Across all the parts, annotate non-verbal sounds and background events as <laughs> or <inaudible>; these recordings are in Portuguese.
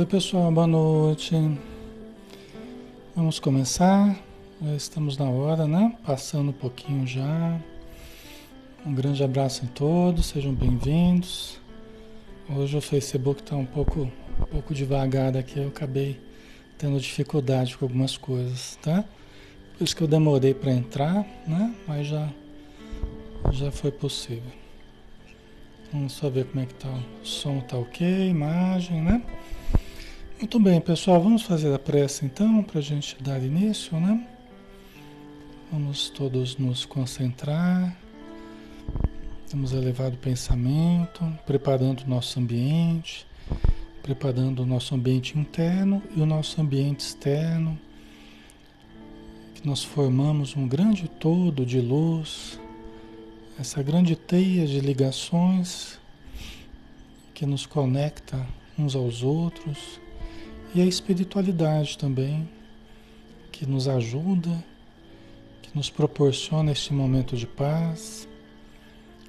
Oi pessoal, boa noite. Vamos começar. Já estamos na hora, né? Passando um pouquinho já. Um grande abraço em todos, sejam bem-vindos. Hoje o Facebook está um pouco, um pouco devagar aqui, eu acabei tendo dificuldade com algumas coisas, tá? Por isso que eu demorei para entrar, né? Mas já, já foi possível. Vamos só ver como é que tá. O som tá ok, imagem, né? Muito bem, pessoal, vamos fazer a prece então para a gente dar início, né? Vamos todos nos concentrar. Temos elevado o pensamento, preparando o nosso ambiente, preparando o nosso ambiente interno e o nosso ambiente externo que nós formamos um grande todo de luz, essa grande teia de ligações que nos conecta uns aos outros e a espiritualidade também que nos ajuda, que nos proporciona este momento de paz,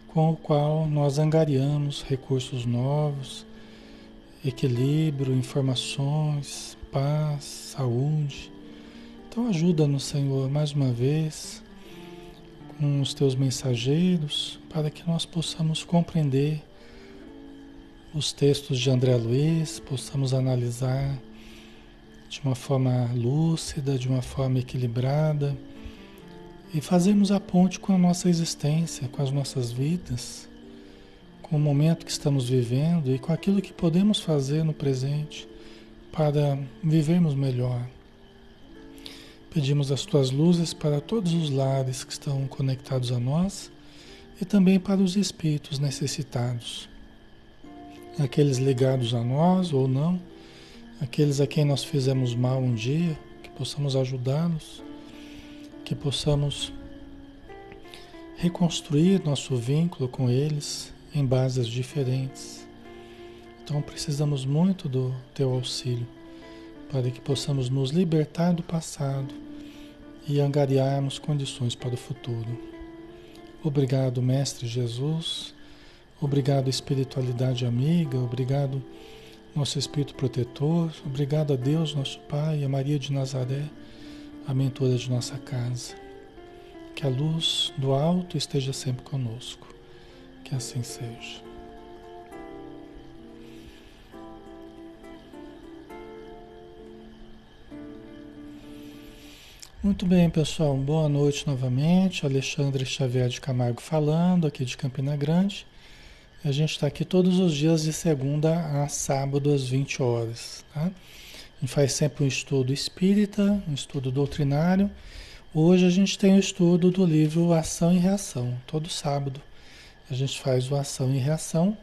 com o qual nós angariamos recursos novos, equilíbrio, informações, paz, saúde. Então ajuda-nos, Senhor, mais uma vez com os teus mensageiros, para que nós possamos compreender os textos de André Luiz, possamos analisar de uma forma lúcida, de uma forma equilibrada e fazermos a ponte com a nossa existência, com as nossas vidas, com o momento que estamos vivendo e com aquilo que podemos fazer no presente para vivermos melhor. Pedimos as tuas luzes para todos os lares que estão conectados a nós e também para os espíritos necessitados, aqueles ligados a nós ou não, aqueles a quem nós fizemos mal um dia, que possamos ajudá-los, que possamos reconstruir nosso vínculo com eles em bases diferentes. Então precisamos muito do teu auxílio para que possamos nos libertar do passado e angariarmos condições para o futuro. Obrigado, Mestre Jesus. Obrigado, espiritualidade amiga. Obrigado, nosso Espírito protetor. Obrigado a Deus, nosso Pai, a Maria de Nazaré, a mentora de nossa casa. Que a luz do alto esteja sempre conosco. Que assim seja. Muito bem, pessoal. Boa noite novamente. Alexandre Xavier de Camargo falando, aqui de Campina Grande. A gente está aqui todos os dias de segunda a sábado às 20 horas. Tá? A gente faz sempre um estudo espírita, um estudo doutrinário. Hoje a gente tem o estudo do livro Ação e Reação. Todo sábado a gente faz o Ação e Reação.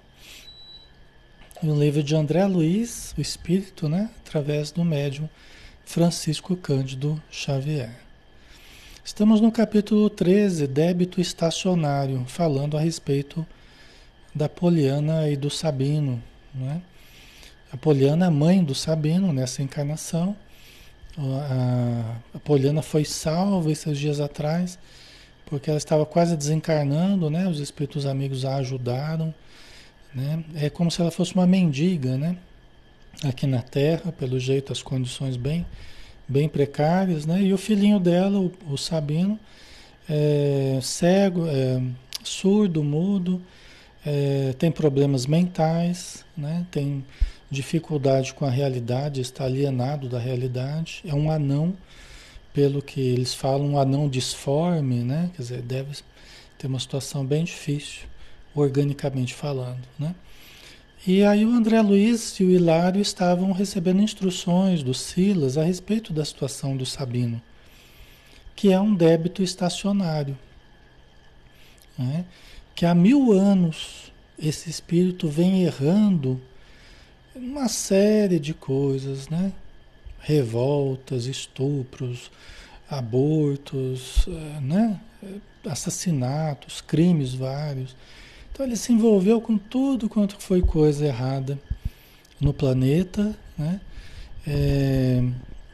E o livro de André Luiz, o Espírito, né? através do médium Francisco Cândido Xavier. Estamos no capítulo 13, débito estacionário, falando a respeito da Poliana e do Sabino. Né? A Poliana é mãe do Sabino nessa encarnação. A, Poliana foi salva esses dias atrás, porque ela estava quase desencarnando, né? Os espíritos amigos a ajudaram, né? É como se ela fosse uma mendiga, né? aqui na Terra, pelo jeito as condições bem, bem precárias, né? E o filhinho dela, o, o Sabino, é cego, é surdo, mudo, é, tem problemas mentais, né? Tem dificuldade com a realidade, está alienado da realidade, é um anão, pelo que eles falam, um anão disforme, né? Quer dizer, deve ter uma situação bem difícil, organicamente falando, né? E aí o André Luiz e o Hilário estavam recebendo instruções do Silas a respeito da situação do Sabino, que é um débito estacionário. Né? Que há mil anos esse espírito vem errando uma série de coisas, né? Revoltas, estupros, abortos, eh, né? assassinatos, crimes vários. Então ele se envolveu com tudo quanto foi coisa errada no planeta, né? É,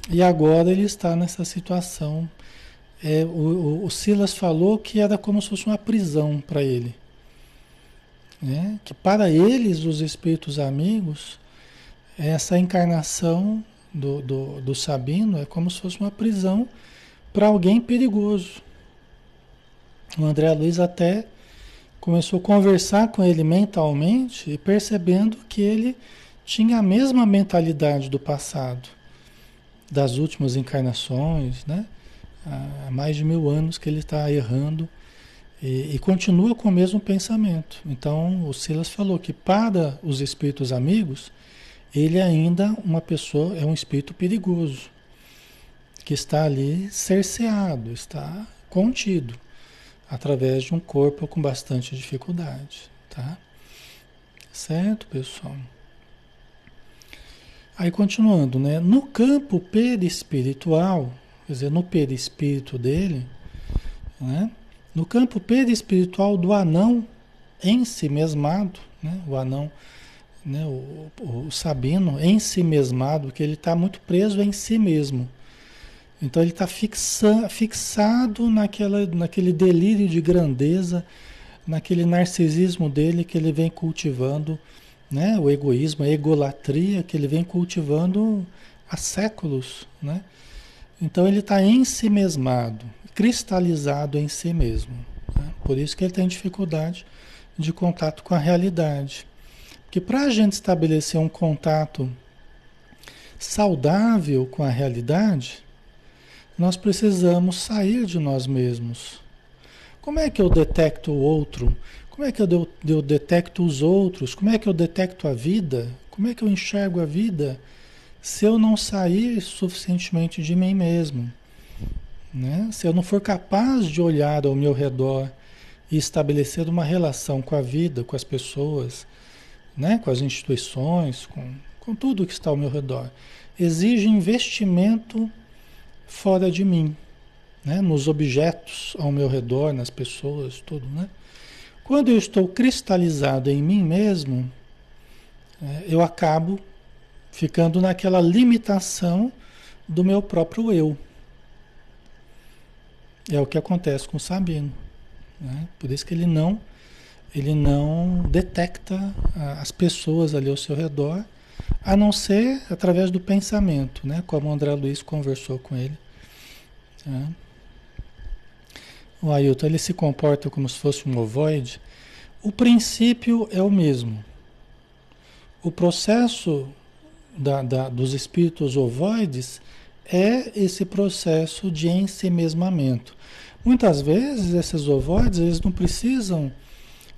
e agora ele está nessa situação. É, o, o, Silas falou que era como se fosse uma prisão para ele. Né? Que para eles, os espíritos amigos, essa encarnação do, do, do Sabino é como se fosse uma prisão para alguém perigoso. O André Luiz até começou a conversar com ele mentalmente e percebendo que ele tinha a mesma mentalidade do passado, das últimas encarnações, né? Há mais de mil anos que ele está errando e, e, continua com o mesmo pensamento. Então, o Silas falou que para os espíritos amigos, ele ainda uma pessoa é um espírito perigoso, que está ali cerceado, está contido através de um corpo com bastante dificuldade, tá? Certo, pessoal? Aí continuando, né? No campo perispiritual, quer dizer, no perispírito dele, né? No campo perispiritual do anão em si mesmado, né? O anão, né? O, o, o sabino em si mesmado, que ele está muito preso em si mesmo. Então ele está fixa, fixado naquela, naquele delírio de grandeza, naquele narcisismo dele que ele vem cultivando, né? o egoísmo, a egolatria que ele vem cultivando há séculos. Né? Então ele está em si mesmado, cristalizado em si mesmo. Né? Por isso que ele tem dificuldade de contato com a realidade. Porque para a gente estabelecer um contato saudável com a realidade, nós precisamos sair de nós mesmos. Como é que eu detecto o outro? Como é que eu, eu detecto os outros? Como é que eu detecto a vida? Como é que eu enxergo a vida se eu não sair suficientemente de mim mesmo? Né? Se eu não for capaz de olhar ao meu redor e estabelecer uma relação com a vida, com as pessoas, né? com as instituições, com, com tudo que está ao meu redor, exige investimento fora de mim, né? nos objetos ao meu redor, nas pessoas, tudo. Né? Quando eu estou cristalizado em mim mesmo, é, eu acabo ficando naquela limitação do meu próprio eu. É o que acontece com o Sabino. Né? Por isso que ele não, ele não detecta as pessoas ali ao seu redor a não ser através do pensamento, né? como o André Luiz conversou com ele. Né? O Ailton ele se comporta como se fosse um ovoide. O princípio é o mesmo. O processo da, da, dos espíritos ovoides é esse processo de ensimesmamento. Muitas vezes esses ovoides eles não precisam,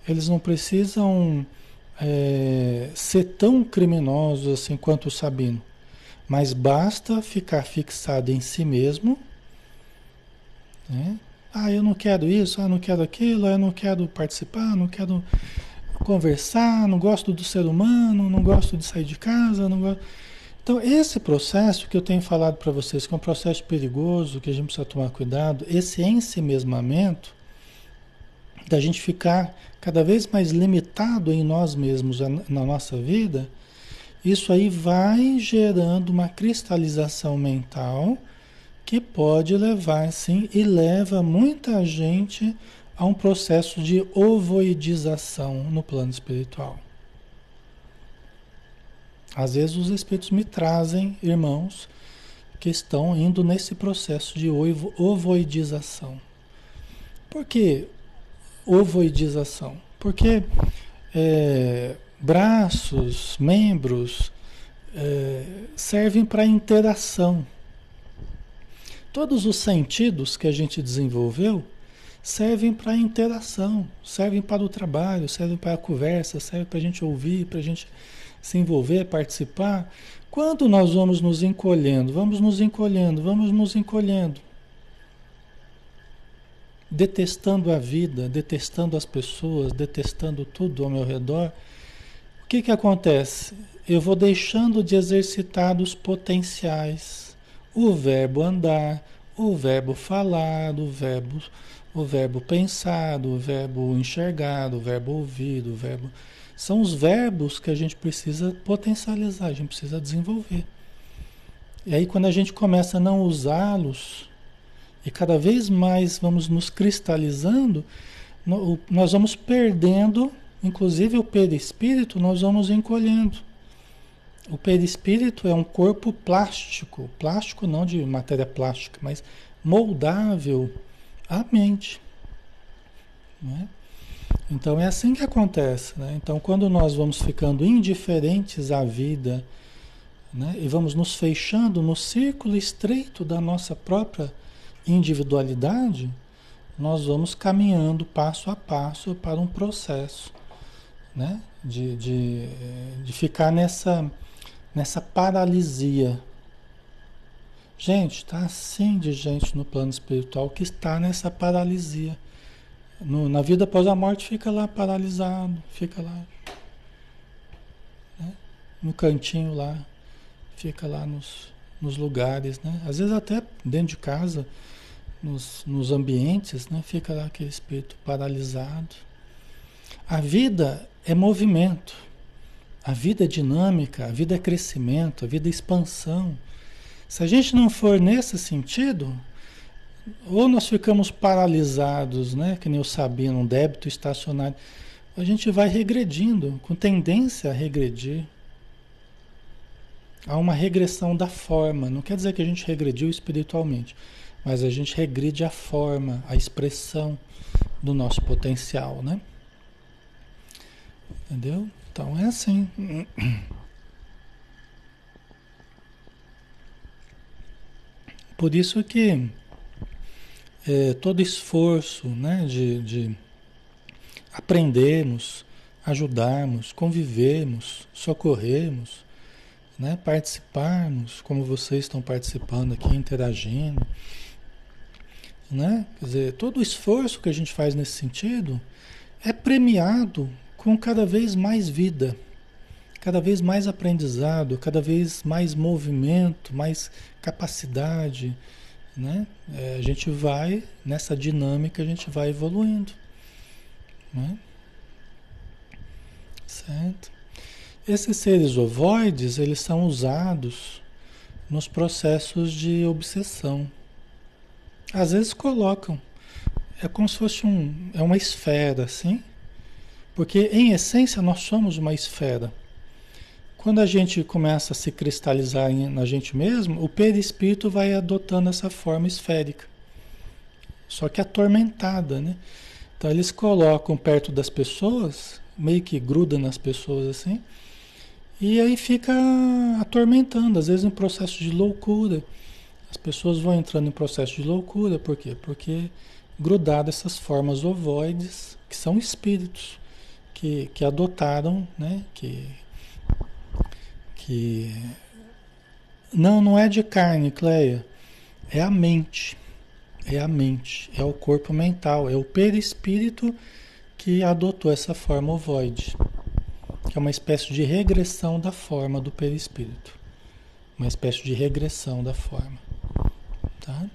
eles não precisam é, ser tão criminosos assim quanto o Sabino. Mas basta ficar fixado em si mesmo. Né? Ah, eu não quero isso, ah, não quero aquilo, ah, eu não quero participar, não quero conversar, não gosto do ser humano, não gosto de sair de casa, não gosto... Então, esse processo que eu tenho falado para vocês, que é um processo perigoso, que a gente precisa tomar cuidado, esse ensimesmamento, da gente ficar cada vez mais limitado em nós mesmos, na nossa vida, isso aí vai gerando uma cristalização mental que pode levar, sim, e leva muita gente a um processo de ovoidização no plano espiritual. Às vezes os espíritos me trazem irmãos que estão indo nesse processo de ovoidização. Por que ovoidização? Porque é, braços, membros é, servem para interação. Todos os sentidos que a gente desenvolveu servem para interação, servem para o trabalho, servem para a conversa, servem para a gente ouvir, para a gente se envolver, participar. Quando nós vamos nos encolhendo, vamos nos encolhendo, vamos nos encolhendo detestando a vida, detestando as pessoas, detestando tudo ao meu redor, o que, que acontece? Eu vou deixando de exercitar os potenciais, o verbo andar, o verbo falar, o verbo, o verbo pensar, o verbo enxergar, o verbo ouvir, o verbo. São os verbos que a gente precisa potencializar, a gente precisa desenvolver. E aí, quando a gente começa a não usá-los, e cada vez mais vamos nos cristalizando, nós vamos perdendo, inclusive o perispírito, nós vamos encolhendo. O perispírito é um corpo plástico, plástico não de matéria plástica, mas moldável à mente. Né? Então é assim que acontece. Né? Então, quando nós vamos ficando indiferentes à vida né? e vamos nos fechando no círculo estreito da nossa própria individualidade, nós vamos caminhando passo a passo para um processo né? de, de, de ficar nessa nessa paralisia. Gente, está assim de gente no plano espiritual que está nessa paralisia. No, na vida após a morte fica lá paralisado, fica lá né? no cantinho lá, fica lá nos, nos lugares, né? Às vezes até dentro de casa, nos, nos ambientes, né? Fica lá aquele espírito paralisado. A vida é movimento. A vida é dinâmica, a vida é crescimento, a vida é expansão. Se a gente não for nesse sentido, ou nós ficamos paralisados, né, que nem eu sabia, num débito estacionário, a gente vai regredindo, com tendência a regredir. Há uma regressão da forma, não quer dizer que a gente regrediu espiritualmente, mas a gente regride a forma, a expressão do nosso potencial, né? Entendeu? Então é assim. <clears throat> Por isso que é, todo esforço né, de, de aprendermos, ajudarmos, convivermos, socorrermos, né, participarmos, como vocês estão participando aqui, interagindo. Né? Quer dizer, todo o esforço que a gente faz nesse sentido é premiado com cada vez mais vida, cada vez mais aprendizado, cada vez mais movimento, mais capacidade, né? É, a gente vai nessa dinâmica, a gente vai evoluindo, né? Certo? Esses seres ovoides, eles são usados nos processos de obsessão. Às vezes colocam, é como se fosse um, é uma esfera, assim, porque, em essência, nós somos uma esfera. Quando a gente começa a se cristalizar na gente mesmo, o perispírito vai adotando essa forma esférica. Só que atormentada, né? Então eles colocam perto das pessoas, meio que gruda nas pessoas assim, e aí fica atormentando, às vezes em processo de loucura. As pessoas vão entrando em processo de loucura, por quê? Porque grudado essas formas ovoides, que são espíritos que, que adotaram, né? Que, que não, não é de carne, Cleia, é a mente, é a mente, é o corpo mental, é o perispírito que adotou essa forma ovoide, que é uma espécie de regressão da forma do perispírito, uma espécie de regressão da forma, tá?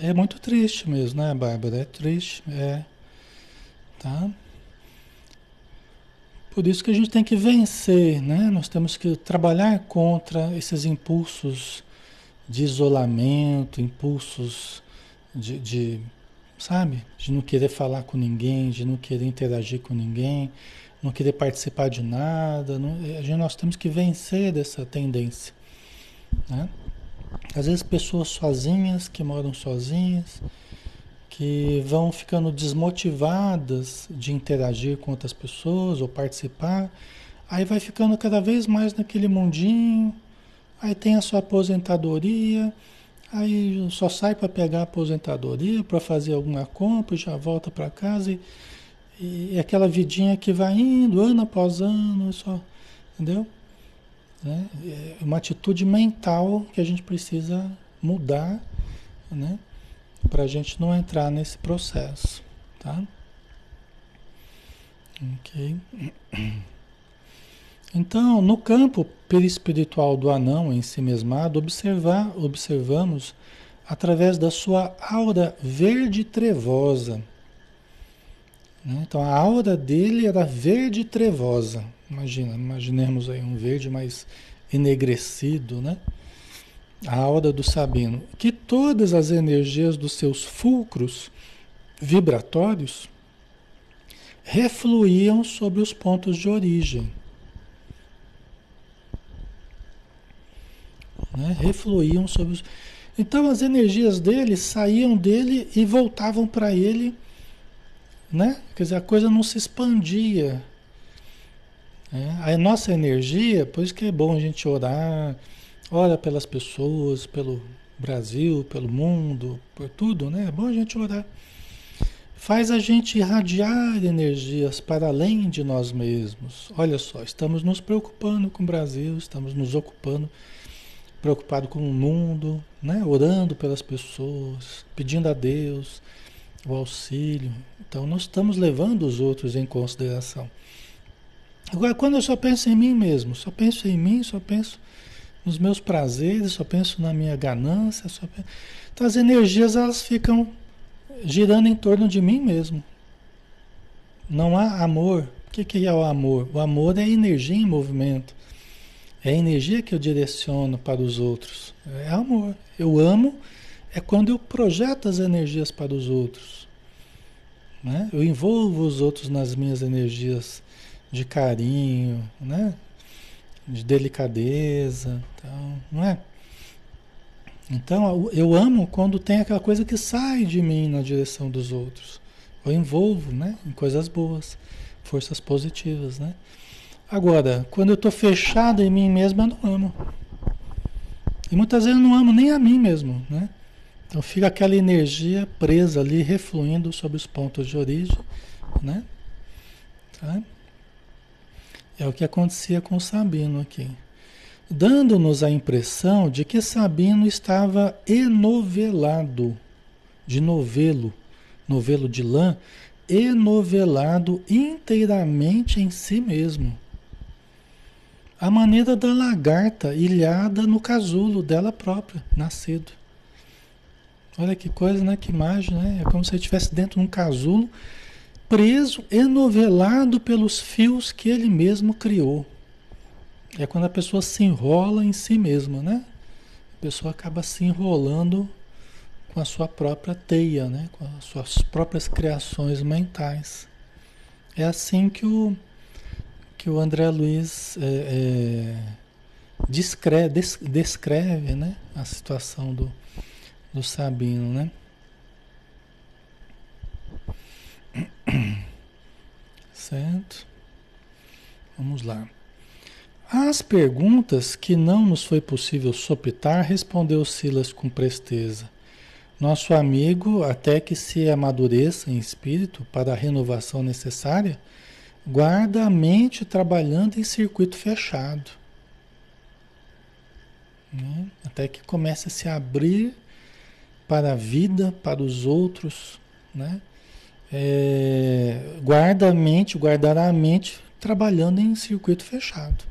É muito triste mesmo, né, Bárbara? É triste, é, tá? Por isso que a gente tem que vencer, né? Nós temos que trabalhar contra esses impulsos de isolamento, impulsos de, de, sabe, de não querer falar com ninguém, de não querer interagir com ninguém, não querer participar de nada. Não, a gente, nós temos que vencer dessa tendência, né? Às vezes pessoas sozinhas, que moram sozinhas, que vão ficando desmotivadas de interagir com outras pessoas ou participar, aí vai ficando cada vez mais naquele mundinho, aí tem a sua aposentadoria, aí só sai para pegar a aposentadoria, para fazer alguma compra, já volta para casa e, e aquela vidinha que vai indo ano após ano, só, entendeu? Né? É uma atitude mental que a gente precisa mudar, né? Para a gente não entrar nesse processo, tá? Ok. Então, no campo perispiritual do anão em si mesmado, observar, observamos através da sua aura verde trevosa. Né? Então, a aura dele era verde trevosa. Imagina, imaginemos aí um verde mais enegrecido, né? A aura do Sabino, que todas as energias dos seus fulcros vibratórios refluíam sobre os pontos de origem. né? refluíam sobre os. Então as energias dele saíam dele e voltavam para ele, né? Quer dizer, a coisa não se expandia. É, a nossa energia, por isso que é bom a gente orar, ora pelas pessoas, pelo Brasil, pelo mundo, por tudo, né? É bom a gente orar. Faz a gente irradiar energias para além de nós mesmos. Olha só, estamos nos preocupando com o Brasil, estamos nos ocupando preocupado com o mundo, né? orando pelas pessoas, pedindo a Deus o auxílio. Então, nós estamos levando os outros em consideração. Agora, quando eu só penso em mim mesmo, só penso em mim, só penso nos meus prazeres, só penso na minha ganância, só penso... então as energias elas ficam girando em torno de mim mesmo. Não há amor. O que, que é o amor? O amor é energia em movimento. É a energia que eu direciono para os outros. É amor. Eu amo é quando eu projeto as energias para os outros. Né? Eu envolvo os outros nas minhas energias de carinho, né? De delicadeza, então, não é? Então eu amo quando tem aquela coisa que sai de mim na direção dos outros. Eu envolvo, né, em coisas boas, forças positivas, né? Agora, quando eu estou fechado em mim mesmo, eu não amo. E muitas vezes eu não amo nem a mim mesmo, né? Então fica aquela energia presa ali, refluindo sobre os pontos de origem, né? Tá? É o que acontecia com Sabino aqui. Dando-nos a impressão de que Sabino estava enovelado, de novelo, novelo de lã, enovelado inteiramente em si mesmo a maneira da lagarta ilhada no casulo dela própria, nascido. Olha que coisa, né? Que imagem, né? É como se ele estivesse dentro de um casulo, preso, enovelado pelos fios que ele mesmo criou. É quando a pessoa se enrola em si mesma, né? A pessoa acaba se enrolando com a sua própria teia, né? Com as suas próprias criações mentais. É assim que o que o André Luiz é, é, descreve, des, descreve né, a situação do, do Sabino, né? <coughs> Certo? Vamos lá. As perguntas que não nos foi possível sopitar, respondeu Silas com presteza. Nosso amigo, até que se amadureça em espírito para a renovação necessária, Guarda a mente trabalhando em circuito fechado. Né? Até que comece a se abrir para a vida, para os outros. Né? É, guarda a mente, guardará a mente trabalhando em circuito fechado.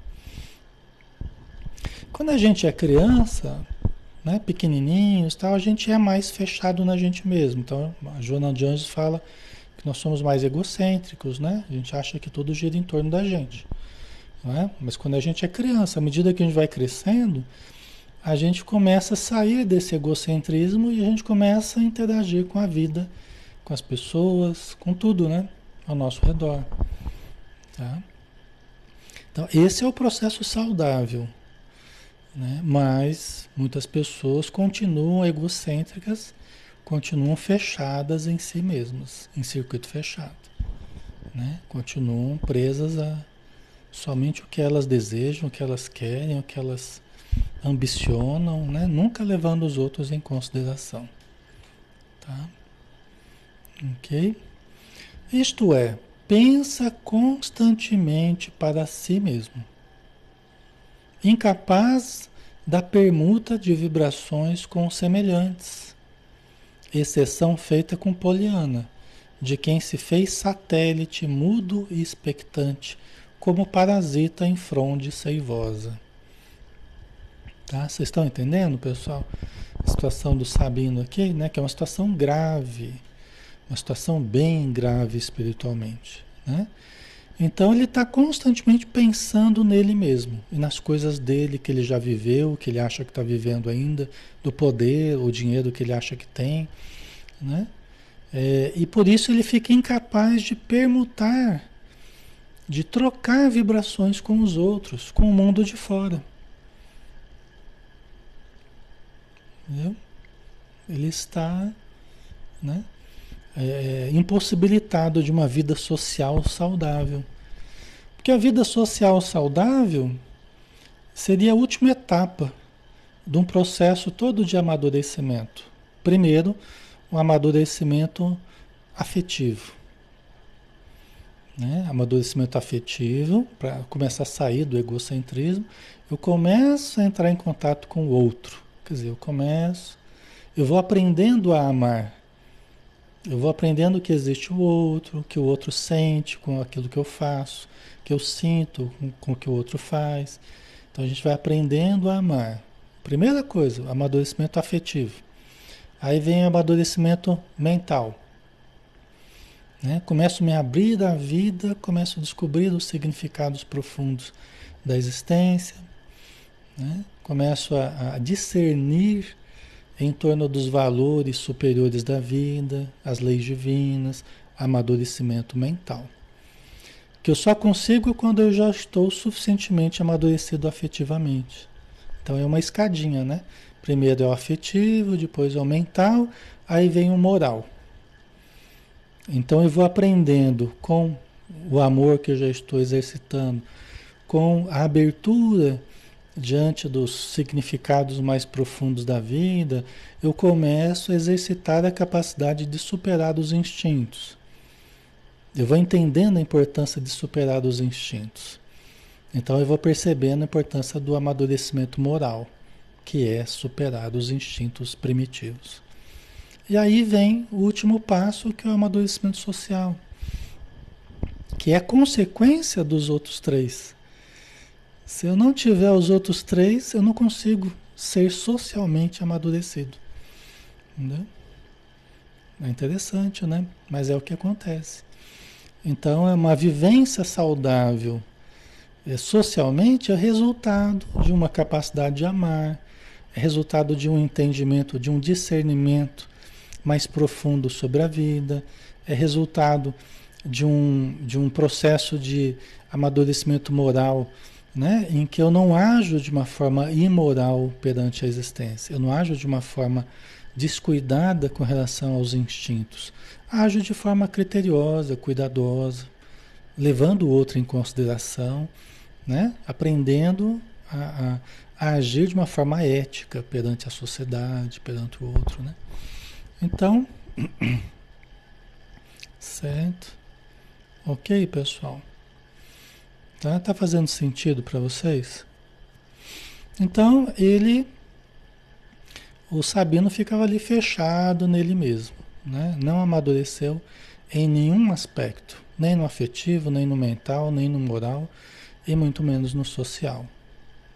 Quando a gente é criança, né, pequenininhos, tal, a gente é mais fechado na gente mesmo. Então, a Joana de Anjos fala que nós somos mais egocêntricos, né? A gente acha que tudo gira em torno da gente. Não é? Mas quando a gente é criança, à medida que a gente vai crescendo, a gente começa a sair desse egocentrismo e a gente começa a interagir com a vida, com as pessoas, com tudo, né? Ao nosso redor. Tá? Então, esse é o processo saudável. Né? Mas muitas pessoas continuam egocêntricas continuam fechadas em si mesmas, em circuito fechado. Né? Continuam presas a somente o que elas desejam, o que elas querem, o que elas ambicionam, né? nunca levando os outros em consideração. Tá? Ok? Isto é, pensa constantemente para si mesmo, incapaz da permuta de vibrações com semelhantes exceção feita com Poliana, de quem se fez satélite mudo e expectante, como parasita em fronde seivosa. Tá? Vocês estão entendendo, pessoal? A situação do Sabino aqui, né? Que é uma situação grave, uma situação bem grave espiritualmente, né? Então ele está constantemente pensando nele mesmo e nas coisas dele que ele já viveu, que ele acha que está vivendo ainda, do poder, o dinheiro que ele acha que tem, né? É, e por isso ele fica incapaz de permutar, de trocar vibrações com os outros, com o mundo de fora. Entendeu? Ele está né, é, impossibilitado de uma vida social saudável. Porque a vida social saudável seria a última etapa de um processo todo de amadurecimento. Primeiro, o amadurecimento afetivo. Né? Amadurecimento afetivo, para começar a sair do egocentrismo, eu começo a entrar em contato com o outro. Quer dizer, eu começo, eu vou aprendendo a amar. Eu vou aprendendo que existe o outro, que o outro sente com aquilo que eu faço que eu sinto com, com o que o outro faz. Então a gente vai aprendendo a amar. Primeira coisa, amadurecimento afetivo. Aí vem o amadurecimento mental. Né? Começo a me abrir da vida, começo a descobrir os significados profundos da existência, né? começo a, a discernir em torno dos valores superiores da vida, as leis divinas, amadurecimento mental que eu só consigo quando eu já estou suficientemente amadurecido afetivamente. Então é uma escadinha, né? Primeiro é o afetivo, depois é o mental, aí vem o moral. Então eu vou aprendendo com o amor que eu já estou exercitando, com a abertura diante dos significados mais profundos da vida, eu começo a exercitar a capacidade de superar os instintos. Eu vou entendendo a importância de superar os instintos. Então eu vou percebendo a importância do amadurecimento moral, que é superar os instintos primitivos. E aí vem o último passo, que é o amadurecimento social, que é consequência dos outros três. Se eu não tiver os outros três, eu não consigo ser socialmente amadurecido. Entendeu? É interessante, né? Mas é o que acontece. Então, é uma vivência saudável é, socialmente é resultado de uma capacidade de amar, é resultado de um entendimento, de um discernimento mais profundo sobre a vida, é resultado de um, de um processo de amadurecimento moral, né? em que eu não ajo de uma forma imoral perante a existência, eu não ajo de uma forma descuidada com relação aos instintos. Ajo de forma criteriosa, cuidadosa, levando o outro em consideração, né? aprendendo a, a, a agir de uma forma ética perante a sociedade, perante o outro. Né? Então, <clears throat> certo? Ok, pessoal? Tá, tá fazendo sentido para vocês? Então, ele o Sabino ficava ali fechado nele mesmo, né? não amadureceu em nenhum aspecto, nem no afetivo, nem no mental, nem no moral, e muito menos no social.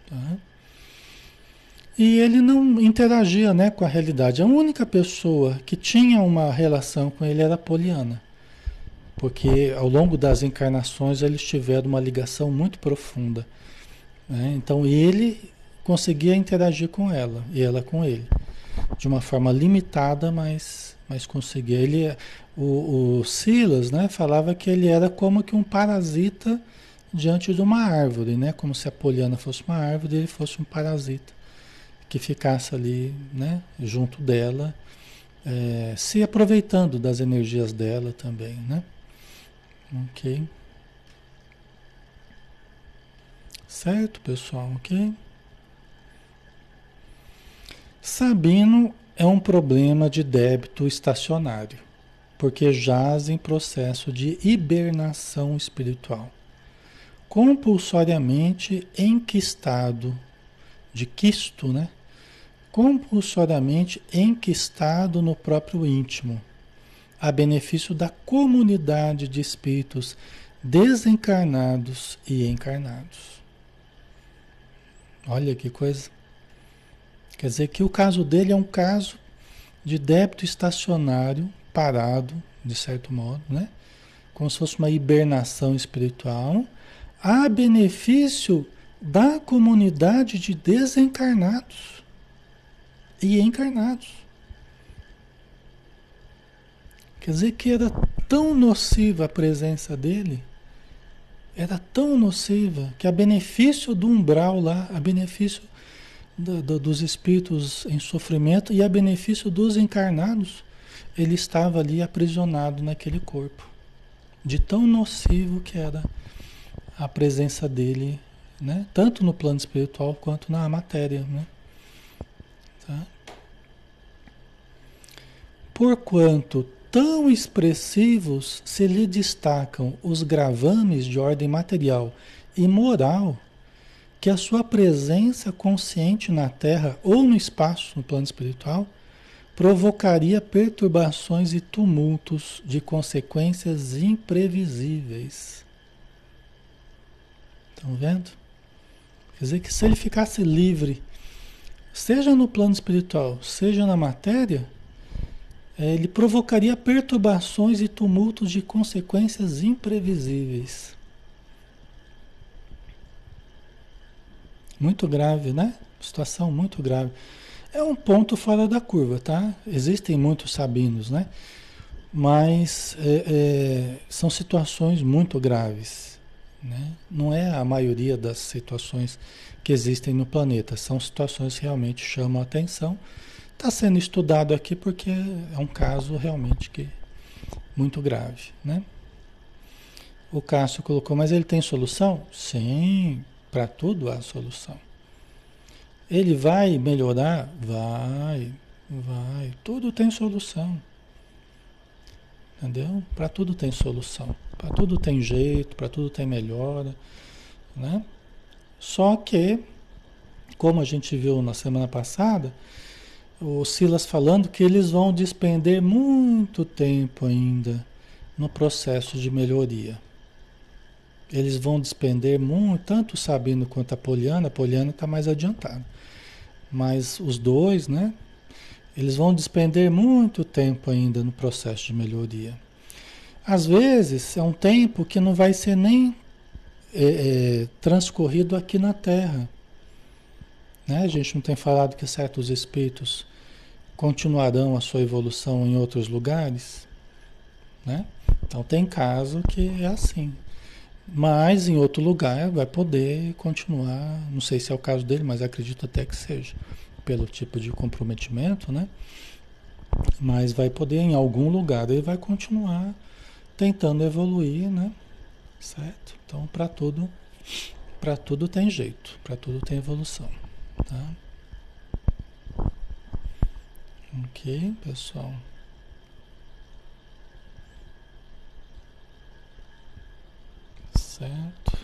Tá? E ele não interagia né, com a realidade. A única pessoa que tinha uma relação com ele era Poliana. Porque ao longo das encarnações eles tiveram uma ligação muito profunda. Né? Então ele conseguia interagir com ela e ela com ele de uma forma limitada, mas, mas conseguia. Ele, o, o Silas né, falava que ele era como que um parasita diante de uma árvore, né? Como se a poliana fosse uma árvore e ele fosse um parasita que ficasse ali, né? Junto dela, é, se aproveitando das energias dela também, né? Ok. Certo, pessoal, ok? Sabino é um problema de débito estacionário, porque jaz em processo de hibernação espiritual, compulsoriamente enquistado, de quisto, né? Compulsoriamente enquistado no próprio íntimo, a benefício da comunidade de espíritos desencarnados e encarnados. Olha que coisa. Quer dizer que o caso dele é um caso de débito estacionário, parado, de certo modo, né? Como se fosse uma hibernação espiritual, a benefício da comunidade de desencarnados e encarnados. Quer dizer que era tão nociva a presença dele, era tão nociva, que a benefício do umbral lá, a benefício do, do, dos espíritos em sofrimento e a benefício dos encarnados, ele estava ali aprisionado naquele corpo. De tão nocivo que era a presença dele, né? tanto no plano espiritual quanto na matéria. Né? Tá? Porquanto tão expressivos se lhe destacam os gravames de ordem material e moral, que a sua presença consciente na Terra ou no espaço, no plano espiritual, provocaria perturbações e tumultos de consequências imprevisíveis. Estão vendo? Quer dizer que se ele ficasse livre, seja no plano espiritual, seja na matéria, ele provocaria perturbações e tumultos de consequências imprevisíveis. Muito grave, né? Situação muito grave. É um ponto fora da curva, tá? Existem muitos sabinos, né? Mas é, é, são situações muito graves. Né? Não é a maioria das situações que existem no planeta. São situações que realmente chamam a atenção. Está sendo estudado aqui porque é um caso realmente que muito grave, né? O Cássio colocou, mas ele tem solução? Sim, para tudo há solução. Ele vai melhorar? Vai, vai. Tudo tem solução. Entendeu? Para tudo tem solução. Para tudo tem jeito, para tudo tem melhora. Né? Só que, como a gente viu na semana passada, o Silas falando que eles vão despender muito tempo ainda no processo de melhoria. Eles vão despender muito, tanto o Sabino quanto a Poliana, a Poliana está mais adiantada. Mas os dois, né? Eles vão despender muito tempo ainda no processo de melhoria. Às vezes é um tempo que não vai ser nem é, é, transcorrido aqui na Terra. Né? A gente não tem falado que certos espíritos continuarão a sua evolução em outros lugares. Né? Então tem caso que é assim. Mas em outro lugar vai poder continuar, não sei se é o caso dele, mas acredito até que seja, pelo tipo de comprometimento, né? Mas vai poder em algum lugar, ele vai continuar tentando evoluir, né? Certo? Então, para tudo, para tudo tem jeito, para tudo tem evolução, tá? OK, pessoal. Certo.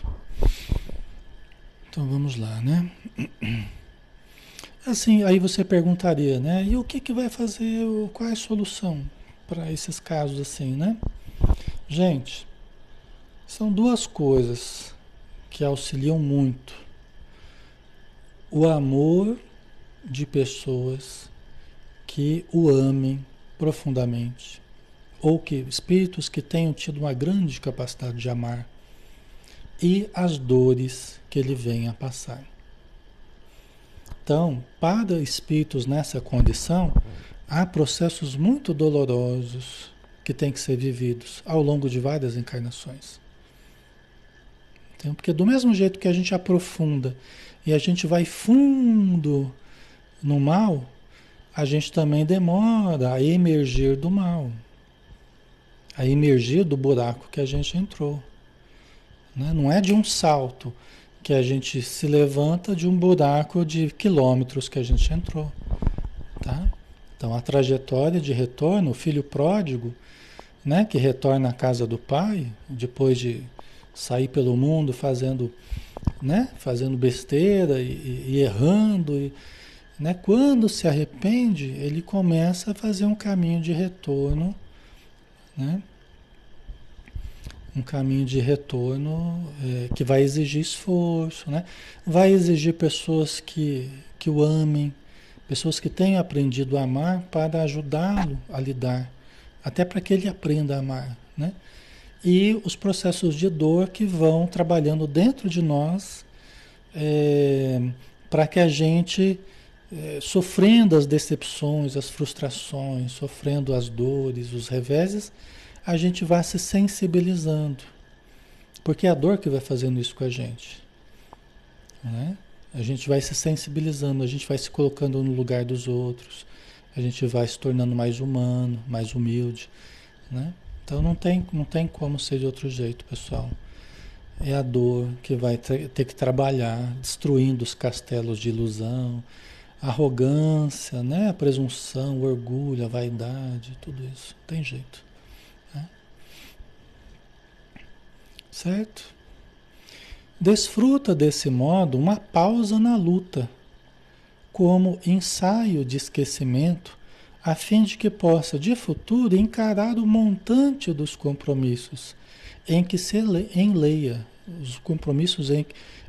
Então vamos lá, né? <clears throat> Assim, aí você perguntaria, né? E o que, que vai fazer, qual é a solução para esses casos assim, né? Gente, são duas coisas que auxiliam muito. O amor de pessoas que o amem profundamente, ou que espíritos que tenham tido uma grande capacidade de amar e as dores que ele vem a passar. Então, para espíritos nessa condição, há processos muito dolorosos que têm que ser vividos ao longo de várias encarnações. Então, porque do mesmo jeito que a gente aprofunda e a gente vai fundo no mal, a gente também demora a emergir do mal, a emergir do buraco que a gente entrou. Né? Não é de um salto que a gente se levanta de um buraco de quilômetros que a gente entrou. Tá? Então a trajetória de retorno, o filho pródigo, né, que retorna à casa do pai, depois de sair pelo mundo fazendo, né, fazendo besteira e, e errando, e, né, quando se arrepende, ele começa a fazer um caminho de retorno, né, um caminho de retorno é, que vai exigir esforço, né? vai exigir pessoas que, que o amem, pessoas que tenham aprendido a amar para ajudá-lo a lidar, até para que ele aprenda a amar. Né? E os processos de dor que vão trabalhando dentro de nós é, para que a gente, é, sofrendo as decepções, as frustrações, sofrendo as dores, os reveses, a gente vai se sensibilizando. Porque é a dor que vai fazendo isso com a gente. Né? A gente vai se sensibilizando, a gente vai se colocando no lugar dos outros, a gente vai se tornando mais humano, mais humilde, né? Então não tem, não tem como ser de outro jeito, pessoal. É a dor que vai ter, que trabalhar, destruindo os castelos de ilusão, arrogância, né? a presunção, o orgulho, a vaidade, tudo isso. Não tem jeito. Né? Certo? Desfruta desse modo uma pausa na luta, como ensaio de esquecimento a fim de que possa, de futuro, encarar o montante dos compromissos em que se enleia, os compromissos em,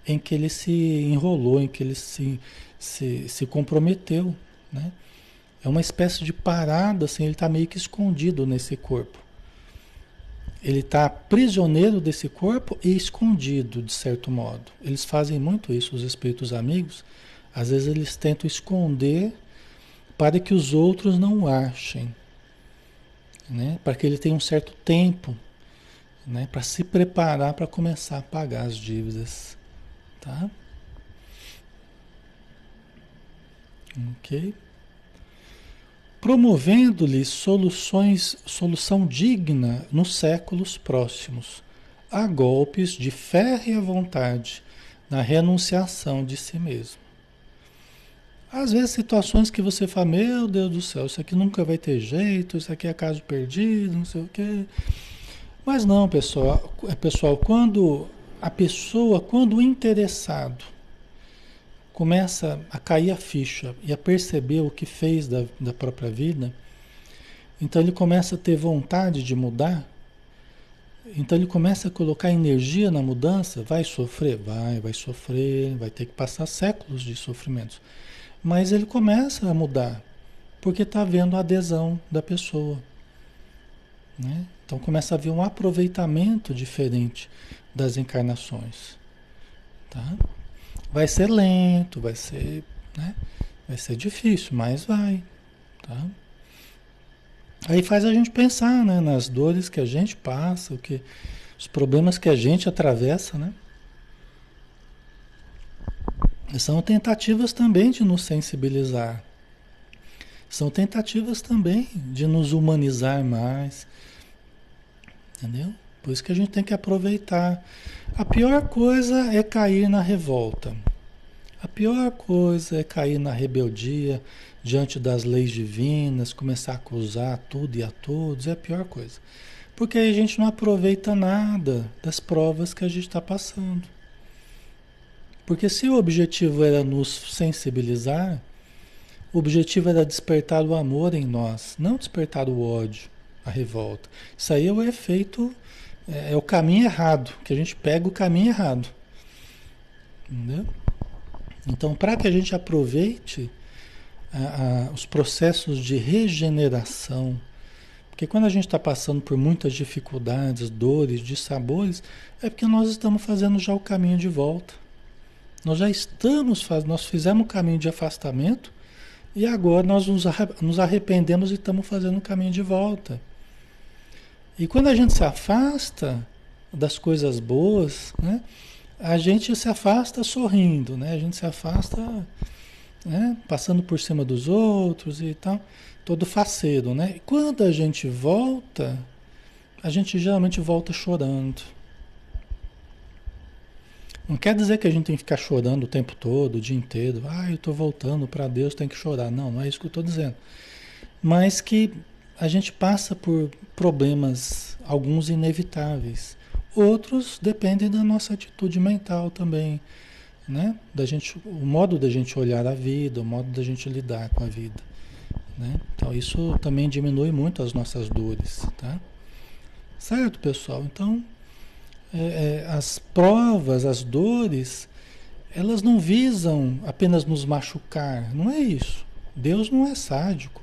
em que ele se enrolou, em que ele se, se, se comprometeu. Né? É uma espécie de parada, assim, ele está meio que escondido nesse corpo. Ele está prisioneiro desse corpo e escondido, de certo modo. Eles fazem muito isso, os espíritos amigos. Às vezes eles tentam esconder para que os outros não achem, né? para que ele tenha um certo tempo né? para se preparar para começar a pagar as dívidas. Tá? Ok? Promovendo-lhe soluções, solução digna nos séculos próximos, a golpes de férrea vontade na renunciação de si mesmo. Às vezes situações que você fala, meu Deus do céu, isso aqui nunca vai ter jeito, isso aqui é caso perdido, não sei o quê. Mas não, pessoal, é, pessoal, quando a pessoa, quando o interessado começa a cair a ficha e a perceber o que fez da, da própria vida, então ele começa a ter vontade de mudar, então ele começa a colocar energia na mudança, vai sofrer? Vai, vai sofrer, vai ter que passar séculos de sofrimentos. Mas ele começa a mudar, porque está vendo a adesão da pessoa. Né? Então começa a haver um aproveitamento diferente das encarnações. Tá? Vai ser lento, vai ser, né? vai ser difícil, mas vai. Tá? Aí faz a gente pensar né, nas dores que a gente passa, o que, os problemas que a gente atravessa, né? São tentativas também de nos sensibilizar. São tentativas também de nos humanizar mais. Entendeu? Por isso que a gente tem que aproveitar. A pior coisa é cair na revolta. A pior coisa é cair na rebeldia diante das leis divinas, começar a acusar tudo e a todos. É a pior coisa. Porque aí a gente não aproveita nada das provas que a gente está passando. Porque se o objetivo era nos sensibilizar, o objetivo era despertar o amor em nós, não despertar o ódio, a revolta. Isso aí é o efeito, é, é o caminho errado, que a gente pega o caminho errado. Entendeu? Então, para que a gente aproveite a, a, os processos de regeneração, porque quando a gente está passando por muitas dificuldades, dores, dissabores, é porque nós estamos fazendo já o caminho de volta. Nós já estamos, nós fizemos o caminho de afastamento e agora nós nos arrependemos e estamos fazendo o caminho de volta. E quando a gente se afasta das coisas boas, né, a gente se afasta sorrindo, né? A gente se afasta né, passando por cima dos outros e tal, todo faceiro, né? E quando a gente volta, a gente geralmente volta chorando. Não quer dizer que a gente tem que ficar chorando o tempo todo, o dia inteiro. Ah, eu estou voltando para Deus, tem que chorar. Não, não é isso que eu estou dizendo. Mas que a gente passa por problemas, alguns inevitáveis. Outros dependem da nossa atitude mental também, né? Da gente, o modo da gente olhar a vida, o modo da gente lidar com a vida, né? Então isso também diminui muito as nossas dores, tá? Certo, pessoal? Então é, é, as provas, as dores, elas não visam apenas nos machucar, não é isso. Deus não é sádico,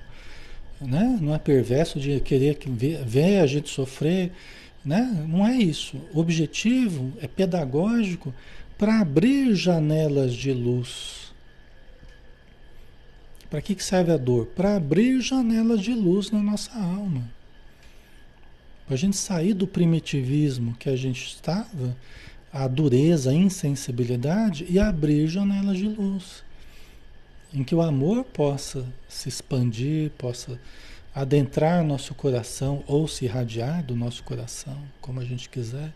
né? não é perverso de querer que ver a gente sofrer, né? não é isso. O objetivo é pedagógico para abrir janelas de luz. Para que, que serve a dor? Para abrir janelas de luz na nossa alma. A gente sair do primitivismo que a gente estava a dureza, a insensibilidade e abrir janelas de luz, em que o amor possa se expandir, possa adentrar nosso coração ou se irradiar do nosso coração, como a gente quiser,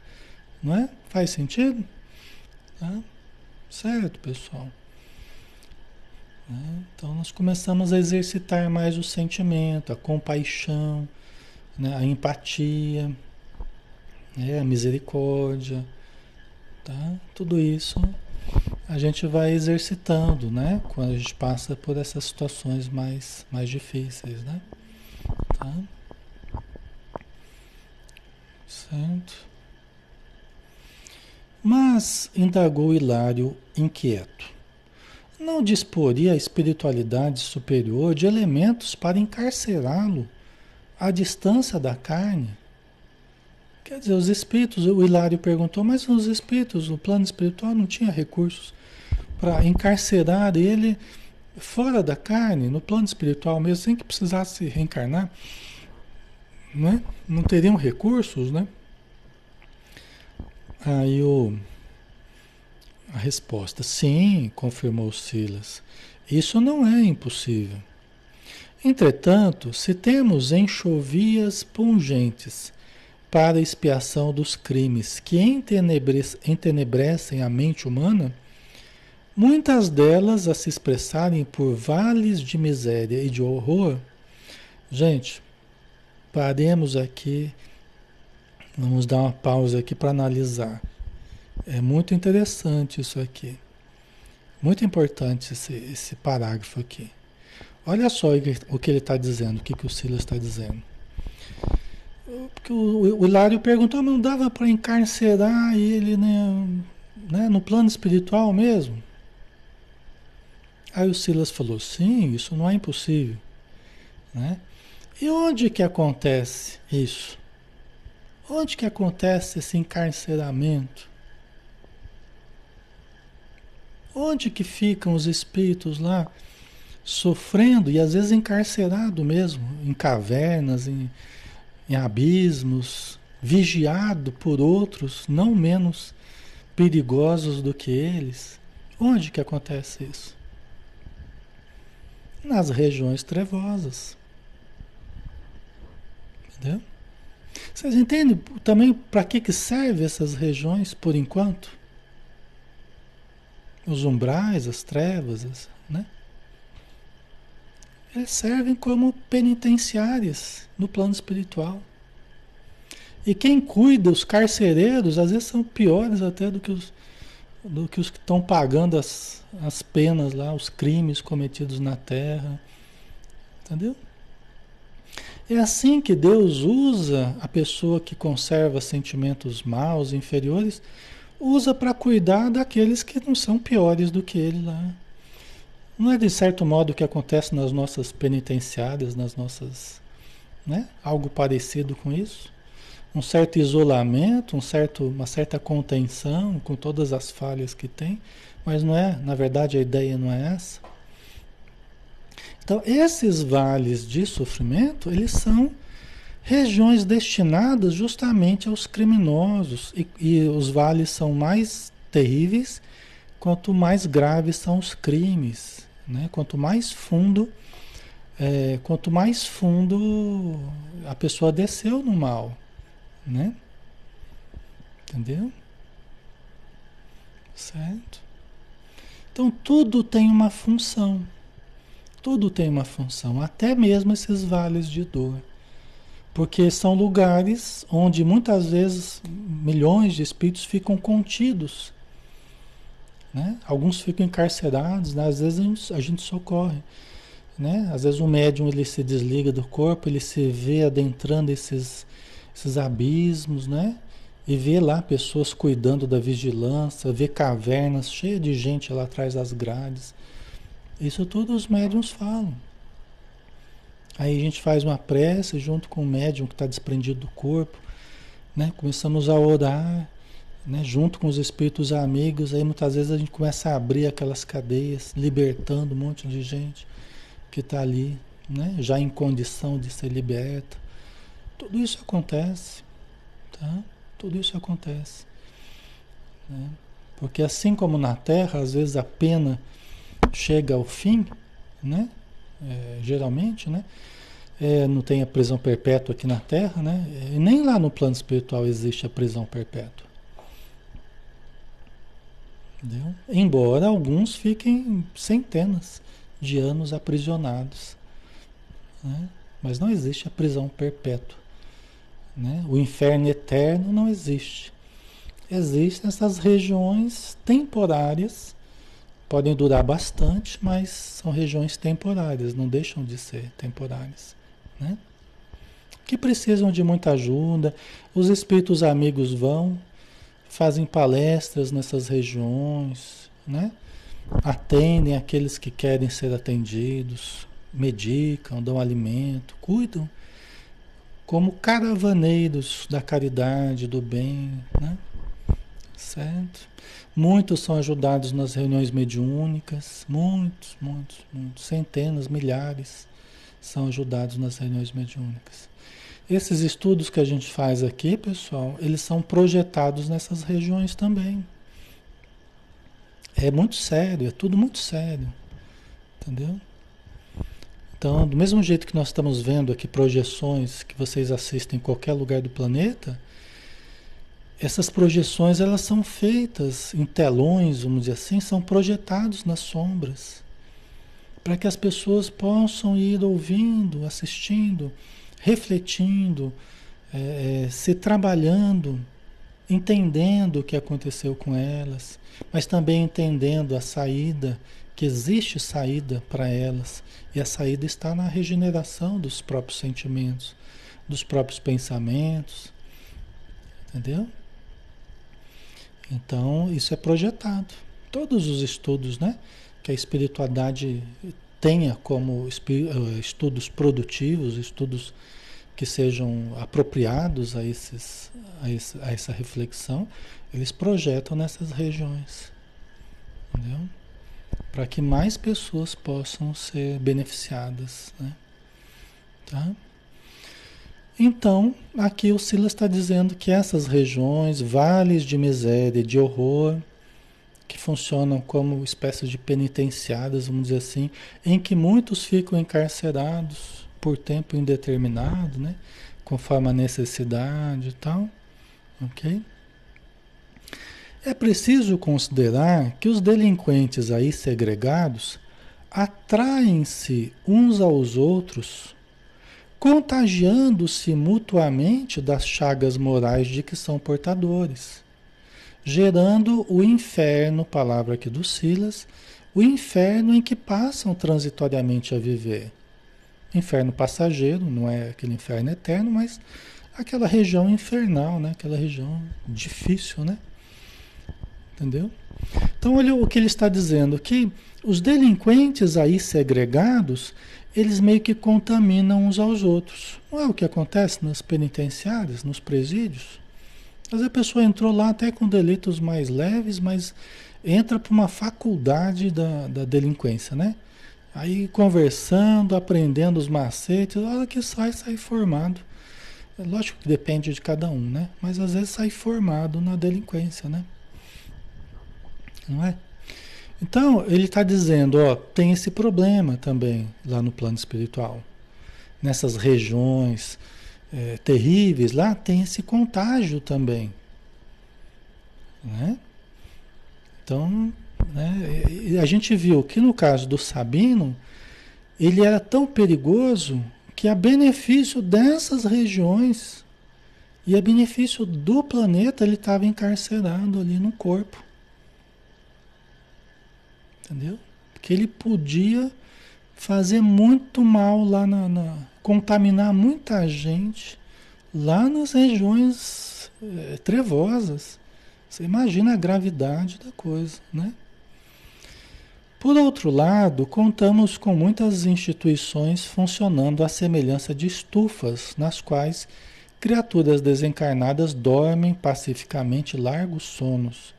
não é? Faz sentido? Tá? Certo, pessoal. Né? Então nós começamos a exercitar mais o sentimento, a compaixão, né? a empatia, né? a misericórdia, tá? Tudo isso a gente vai exercitando, né? Quando a gente passa por essas situações mais, mais difíceis, né? Tá? Certo? Mas, indagou Hilário inquieto, não disporia a espiritualidade superior de elementos para encarcerá-lo à distância da carne? Quer dizer, os espíritos, o Hilário perguntou, mas os espíritos, o plano espiritual não tinha recursos para encarcerar ele fora da carne, no plano espiritual mesmo, sem que precisasse reencarnar? Né? Não teriam recursos, né? Aí o, a resposta, sim, confirmou Silas. Isso não é impossível. Entretanto, se temos enxovias pungentes para expiação dos crimes que entenebrecem a mente humana, muitas delas a se expressarem por vales de miséria e de horror. Gente, paremos aqui Vamos dar uma pausa aqui para analisar. É muito interessante isso aqui. Muito importante esse, esse parágrafo aqui. Olha só o que ele está dizendo, o que, que o Silas está dizendo. Porque o, o Hilário perguntou, mas não dava para encarcerar ele né, né, no plano espiritual mesmo? Aí o Silas falou, sim, isso não é impossível. Né? E onde que acontece isso? Onde que acontece esse encarceramento? Onde que ficam os espíritos lá sofrendo e às vezes encarcerado mesmo, em cavernas, em, em abismos, vigiado por outros não menos perigosos do que eles? Onde que acontece isso? Nas regiões trevosas. Entendeu? Vocês entendem também para que, que servem essas regiões por enquanto? Os umbrais, as trevas, servem como penitenciárias no plano espiritual. E quem cuida, os carcereiros, às vezes são piores até do que os, do que, os que estão pagando as, as penas lá, os crimes cometidos na terra. Entendeu? É assim que Deus usa a pessoa que conserva sentimentos maus, inferiores, usa para cuidar daqueles que não são piores do que ele lá. Não é de certo modo o que acontece nas nossas penitenciárias, nas nossas, né? Algo parecido com isso? Um certo isolamento, um certo, uma certa contenção com todas as falhas que tem, mas não é, na verdade a ideia não é essa. Então, esses vales de sofrimento, eles são regiões destinadas justamente aos criminosos. E, e, os vales são mais terríveis quanto mais graves são os crimes. Né? Quanto mais fundo, é, quanto mais fundo a pessoa desceu no mal. Né? Entendeu? Certo? Então tudo tem uma função. Tudo tem uma função, até mesmo esses vales de dor. Porque são lugares onde muitas vezes milhões de espíritos ficam contidos. Né? Alguns ficam encarcerados, né? às vezes a gente, a gente socorre. Né? Às vezes o médium ele se desliga do corpo, ele se vê adentrando esses, esses abismos, né? E vê lá pessoas cuidando da vigilância, vê cavernas cheias de gente lá atrás das grades. Isso tudo os médiums falam. Aí a gente faz uma prece junto com o médium que está desprendido do corpo, né? Começamos a orar, né? Junto com os espíritos amigos, aí muitas vezes a gente começa a abrir aquelas cadeias, libertando um monte de gente que está ali, né? Já em condição de ser liberta. Tudo isso acontece, tá? Tudo isso acontece. Né? Porque assim como na Terra, às vezes a pena chega ao fim, né? É, geralmente, né? É, não tem a prisão perpétua aqui na Terra, né? E nem lá no plano espiritual existe a prisão perpétua. Entendeu? Embora alguns fiquem centenas de anos aprisionados. Né? Mas não existe a prisão perpétua. Né? O inferno eterno não existe. Existem essas regiões temporárias, podem durar bastante, mas são regiões temporárias, não deixam de ser temporárias. Né? Que precisam de muita ajuda. Os espíritos amigos vão, fazem palestras nessas regiões, né? atendem aqueles que querem ser atendidos, medicam, dão alimento, cuidam como caravaneiros da caridade, do bem, né? Certo? Muitos são ajudados nas reuniões mediúnicas, muitos, muitos, muitos, centenas, milhares são ajudados nas reuniões mediúnicas. Esses estudos que a gente faz aqui, pessoal, eles são projetados nessas regiões também. É muito sério, é tudo muito sério. Entendeu? Então, do mesmo jeito que nós estamos vendo aqui projeções que vocês assistem em qualquer lugar do planeta, essas projeções elas são feitas em telões, vamos dizer assim, são projetados nas sombras, para que as pessoas possam ir ouvindo, assistindo, refletindo, é, se trabalhando, entendendo o que aconteceu com elas, mas também entendendo a saída, que existe saída para elas, e a saída está na regeneração dos próprios sentimentos, dos próprios pensamentos. Entendeu? Então, isso é projetado. Todos os estudos, né, que a espiritualidade tenha como eh, estudos produtivos, estudos que sejam apropriados a, esses, a, esse, a essa reflexão, eles projetam nessas regiões. Entendeu? Para que mais pessoas possam ser beneficiadas. Né? Tá? Então, aqui o Silas está dizendo que essas regiões, vales de miséria, de horror, que funcionam como espécies de penitenciadas, vamos dizer assim, em que muitos ficam encarcerados por tempo indeterminado, né? Conforme a necessidade e tal, ok? É preciso considerar que os delinquentes aí segregados atraem-se uns aos outros, contagiando-se mutuamente das chagas morais de que são portadores, gerando o inferno, palavra aqui do Silas, o inferno em que passam transitoriamente a viver Inferno passageiro, não é aquele inferno eterno, mas aquela região infernal, né? Aquela região difícil, né? Entendeu? Então, olha o que ele está dizendo, que os delinquentes aí segregados, eles meio que contaminam uns aos outros. Não é o que acontece nas penitenciárias, nos presídios? Vezes a pessoa entrou lá até com delitos mais leves, mas entra para uma faculdade da, da delinquência, né? Aí conversando, aprendendo os macetes, a hora que sai, sai formado. É lógico que depende de cada um, né? Mas às vezes sai formado na delinquência, né? Não é? Então, ele está dizendo, ó, tem esse problema também lá no plano espiritual. Nessas regiões é, terríveis, lá tem esse contágio também. Né? Então, né? E a gente viu que no caso do Sabino, ele era tão perigoso que a benefício dessas regiões e a benefício do planeta, ele estava encarcerado ali no corpo. Entendeu? Que ele podia fazer muito mal lá na, na contaminar muita gente lá nas regiões é, trevosas. Você imagina a gravidade da coisa, né? Por outro lado, contamos com muitas instituições funcionando à semelhança de estufas, nas quais criaturas desencarnadas dormem pacificamente largos sonos,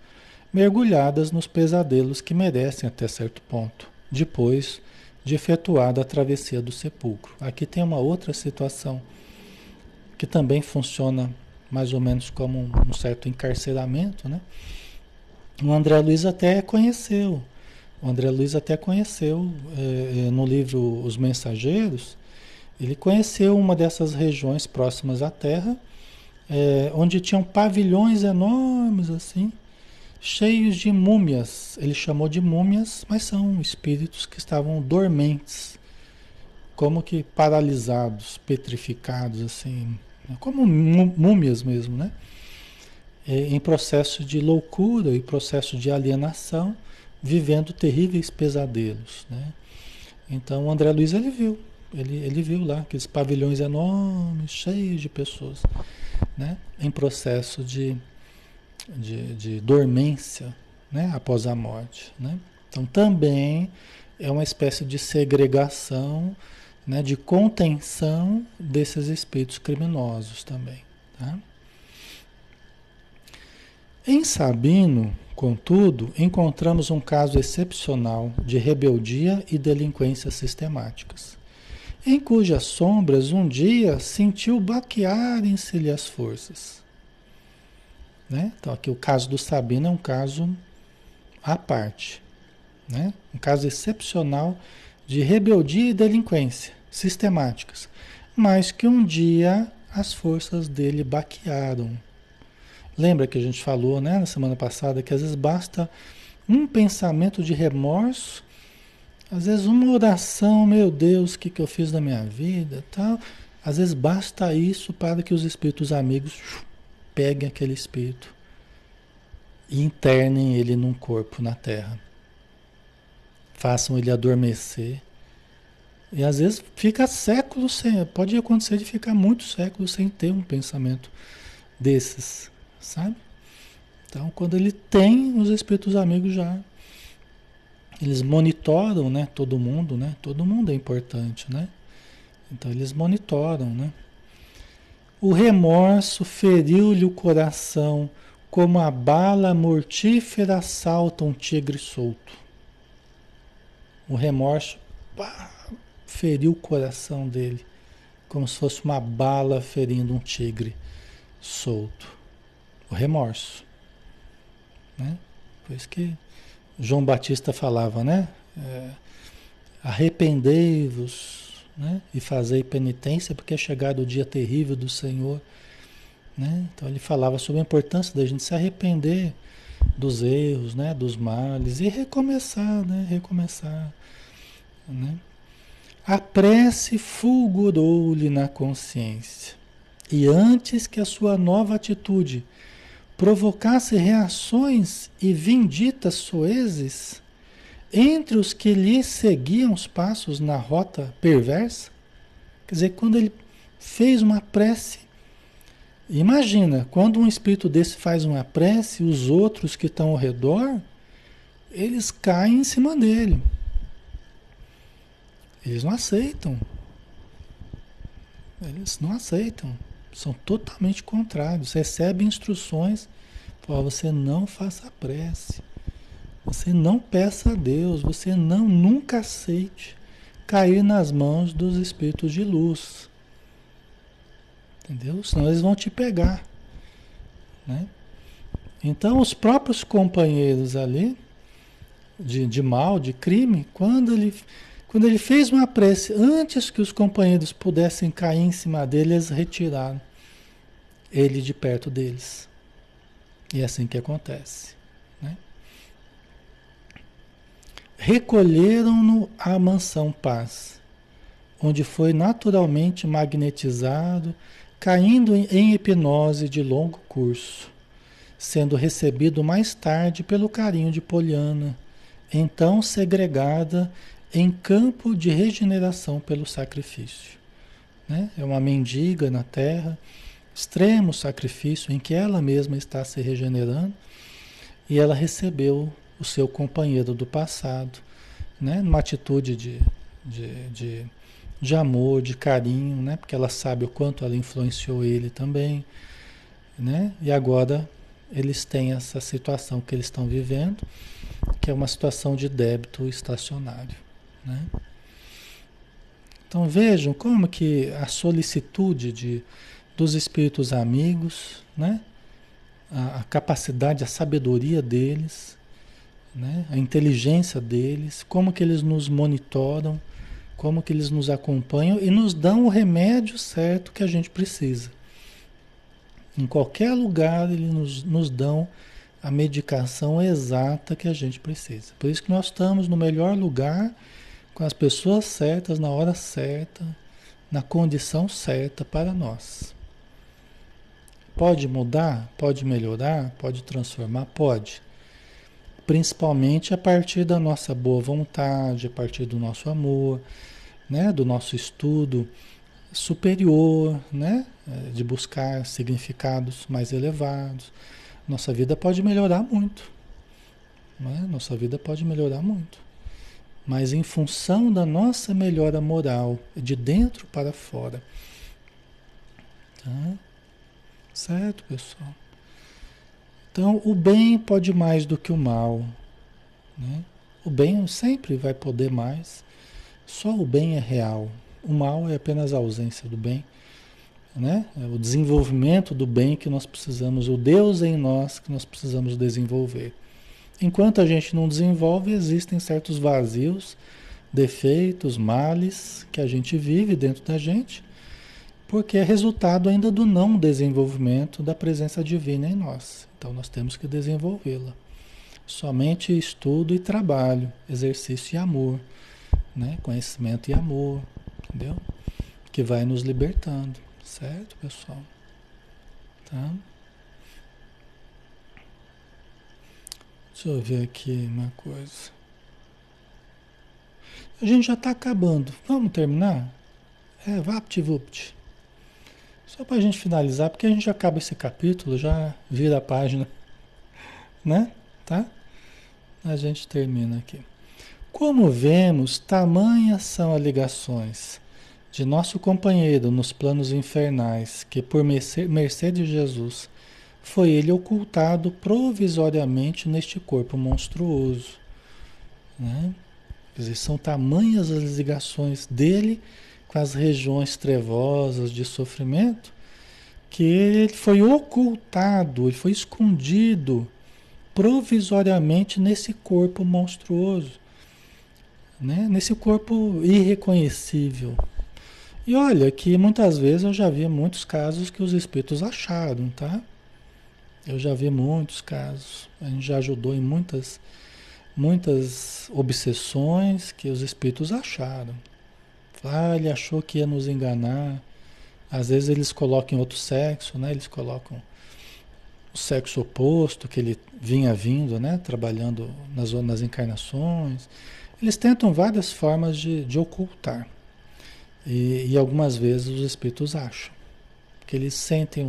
mergulhadas nos pesadelos que merecem até certo ponto, depois de efetuada a travessia do sepulcro. Aqui tem uma outra situação que também funciona mais ou menos como um certo encarceramento, né? o André Luiz até conheceu. O André Luiz até conheceu é, no livro Os Mensageiros, ele conheceu uma dessas regiões próximas à Terra, é, onde tinham pavilhões enormes assim, cheios de múmias. Ele chamou de múmias, mas são espíritos que estavam dormentes, como que paralisados, petrificados assim, como múmias mesmo, né? É, em processo de loucura e processo de alienação, vivendo terríveis pesadelos, né? Então o André Luiz ele viu, ele, ele viu lá aqueles pavilhões enormes, cheios de pessoas, né? Em processo de, de, de dormência, né? Após a morte, né? Então também é uma espécie de segregação, né? De contenção desses espíritos criminosos também, tá? Em Sabino, contudo, encontramos um caso excepcional de rebeldia e delinquência sistemáticas em cujas sombras um dia sentiu baquearem-se-lhe as forças. Né? Então, aqui o caso do Sabino é um caso à parte, né? um caso excepcional de rebeldia e delinquência sistemáticas, mas que um dia as forças dele baquearam. Lembra que a gente falou né, na semana passada que às vezes basta um pensamento de remorso às vezes uma oração, meu Deus, o que, que eu fiz na minha vida, tal. Às vezes basta isso para que os espíritos amigos peguem aquele espírito e internem ele num corpo na terra. Façam ele adormecer. E às vezes fica séculos sem, pode acontecer de ficar muitos séculos sem ter um pensamento desses, sabe? Então, quando ele tem, os espíritos amigos já eles monitoram, né, todo mundo, né? Todo mundo é importante, né? Então eles monitoram, né? O remorso feriu-lhe o coração como a bala mortífera assalta um tigre solto. O remorso pá, feriu o coração dele, como se fosse uma bala ferindo um tigre solto. O remorso. Né? Por isso que João Batista falava, né? É, Arrependei-vos né? e fazei penitência, porque é chegado o dia terrível do Senhor. Né? Então ele falava sobre a importância da gente se arrepender dos erros, né? dos males e recomeçar, né? recomeçar. Né? A prece fulgurou-lhe na consciência. E antes que a sua nova atitude provocasse reações e vinditas soezes entre os que lhe seguiam os passos na rota perversa? Quer dizer, quando ele fez uma prece, imagina, quando um espírito desse faz uma prece, os outros que estão ao redor, eles caem em cima dele. Eles não aceitam. Eles não aceitam. São totalmente contrários. Recebe instruções para você não faça prece. Você não peça a Deus, você não nunca aceite cair nas mãos dos espíritos de luz. Entendeu? Senão eles vão te pegar. Né? Então os próprios companheiros ali de, de mal, de crime, quando ele quando ele fez uma prece, antes que os companheiros pudessem cair em cima dele, eles retiraram ele de perto deles. E é assim que acontece. Né? Recolheram-no à mansão paz, onde foi naturalmente magnetizado, caindo em hipnose de longo curso, sendo recebido mais tarde pelo carinho de Poliana, então segregada em campo de regeneração pelo sacrifício. Né? É uma mendiga na terra extremo sacrifício em que ela mesma está se regenerando e ela recebeu o seu companheiro do passado, né? numa atitude de, de, de, de amor, de carinho, né? porque ela sabe o quanto ela influenciou ele também. Né? E agora eles têm essa situação que eles estão vivendo, que é uma situação de débito estacionário. Né? Então vejam como que a solicitude de, dos espíritos amigos, né? a, a capacidade, a sabedoria deles, né? a inteligência deles, como que eles nos monitoram, como que eles nos acompanham e nos dão o remédio certo que a gente precisa. Em qualquer lugar eles nos, nos dão a medicação exata que a gente precisa. Por isso que nós estamos no melhor lugar, com as pessoas certas, na hora certa, na condição certa para nós. Pode mudar? Pode melhorar? Pode transformar? Pode. Principalmente a partir da nossa boa vontade, a partir do nosso amor, né? do nosso estudo superior, né? de buscar significados mais elevados nossa vida pode melhorar muito. Né? Nossa vida pode melhorar muito. Mas em função da nossa melhora moral, de dentro para fora. Tá? Certo, pessoal? Então, o bem pode mais do que o mal. Né? O bem sempre vai poder mais. Só o bem é real. O mal é apenas a ausência do bem né? É o desenvolvimento do bem que nós precisamos, o Deus em nós que nós precisamos desenvolver. Enquanto a gente não desenvolve, existem certos vazios, defeitos, males que a gente vive dentro da gente, porque é resultado ainda do não desenvolvimento da presença divina em nós. Então nós temos que desenvolvê-la. Somente estudo e trabalho, exercício e amor, né? Conhecimento e amor, entendeu? Que vai nos libertando. Certo, pessoal? Tá? Deixa eu ver aqui uma coisa. A gente já está acabando. Vamos terminar? É, vapt-vupt. Só para a gente finalizar, porque a gente acaba esse capítulo, já vira a página. <laughs> Né? Tá? A gente termina aqui. Como vemos, tamanhas são as ligações de nosso companheiro nos planos infernais, que por mercê de Jesus foi ele ocultado provisoriamente neste corpo monstruoso. Né? Quer dizer, são tamanhas as ligações dele as regiões trevosas de sofrimento que ele foi ocultado, ele foi escondido provisoriamente nesse corpo monstruoso, né? nesse corpo irreconhecível. E olha que muitas vezes eu já vi muitos casos que os espíritos acharam, tá? Eu já vi muitos casos. A gente já ajudou em muitas, muitas obsessões que os espíritos acharam. Ah, ele achou que ia nos enganar. Às vezes eles colocam outro sexo, né? Eles colocam o sexo oposto que ele vinha vindo, né? Trabalhando nas, nas encarnações. Eles tentam várias formas de, de ocultar. E, e algumas vezes os espíritos acham que eles sentem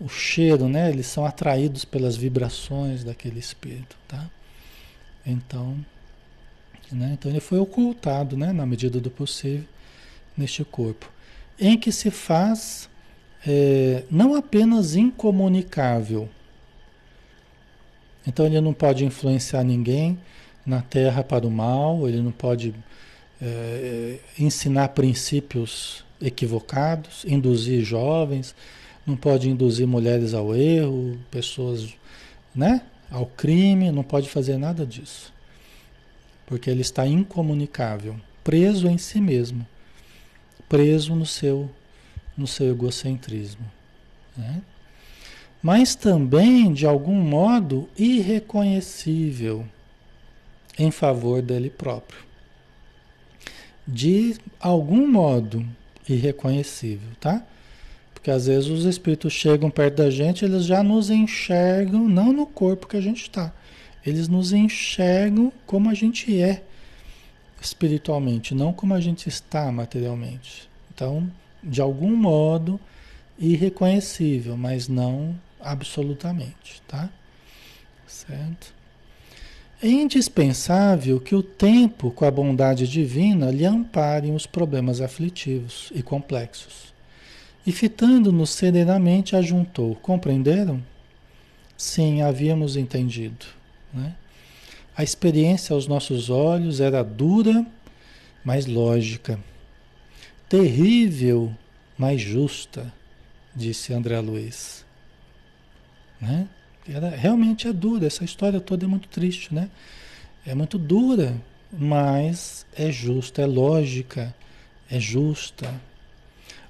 o, o cheiro, né? Eles são atraídos pelas vibrações daquele espírito, tá? Então, né? então ele foi ocultado, né? Na medida do possível neste corpo, em que se faz é, não apenas incomunicável. Então ele não pode influenciar ninguém na Terra para o mal, ele não pode é, ensinar princípios equivocados, induzir jovens, não pode induzir mulheres ao erro, pessoas né, ao crime, não pode fazer nada disso. Porque ele está incomunicável, preso em si mesmo, preso no seu, no seu egocentrismo. Né? Mas também, de algum modo, irreconhecível em favor dele próprio de algum modo irreconhecível, tá? Porque às vezes os espíritos chegam perto da gente, eles já nos enxergam, não no corpo que a gente está, eles nos enxergam como a gente é espiritualmente, não como a gente está materialmente. Então, de algum modo irreconhecível, mas não absolutamente, tá? Certo? É indispensável que o tempo, com a bondade divina, lhe amparem os problemas aflitivos e complexos. E fitando-nos serenamente, ajuntou: Compreenderam? Sim, havíamos entendido. Né? A experiência aos nossos olhos era dura, mas lógica. Terrível, mas justa, disse André Luiz. né? Era, realmente é dura, essa história toda é muito triste, né? É muito dura, mas é justa, é lógica, é justa.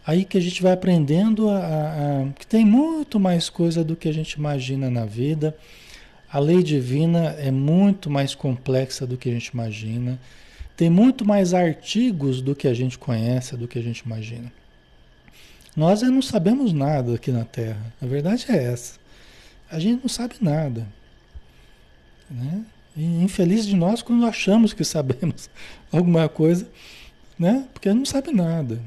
Aí que a gente vai aprendendo a, a, a, que tem muito mais coisa do que a gente imagina na vida. A lei divina é muito mais complexa do que a gente imagina. Tem muito mais artigos do que a gente conhece, do que a gente imagina. Nós não sabemos nada aqui na Terra. A verdade é essa. A gente não sabe nada. Né? E infeliz de nós quando achamos que <laughs> sabemos alguma coisa, né? Porque não sabe nada.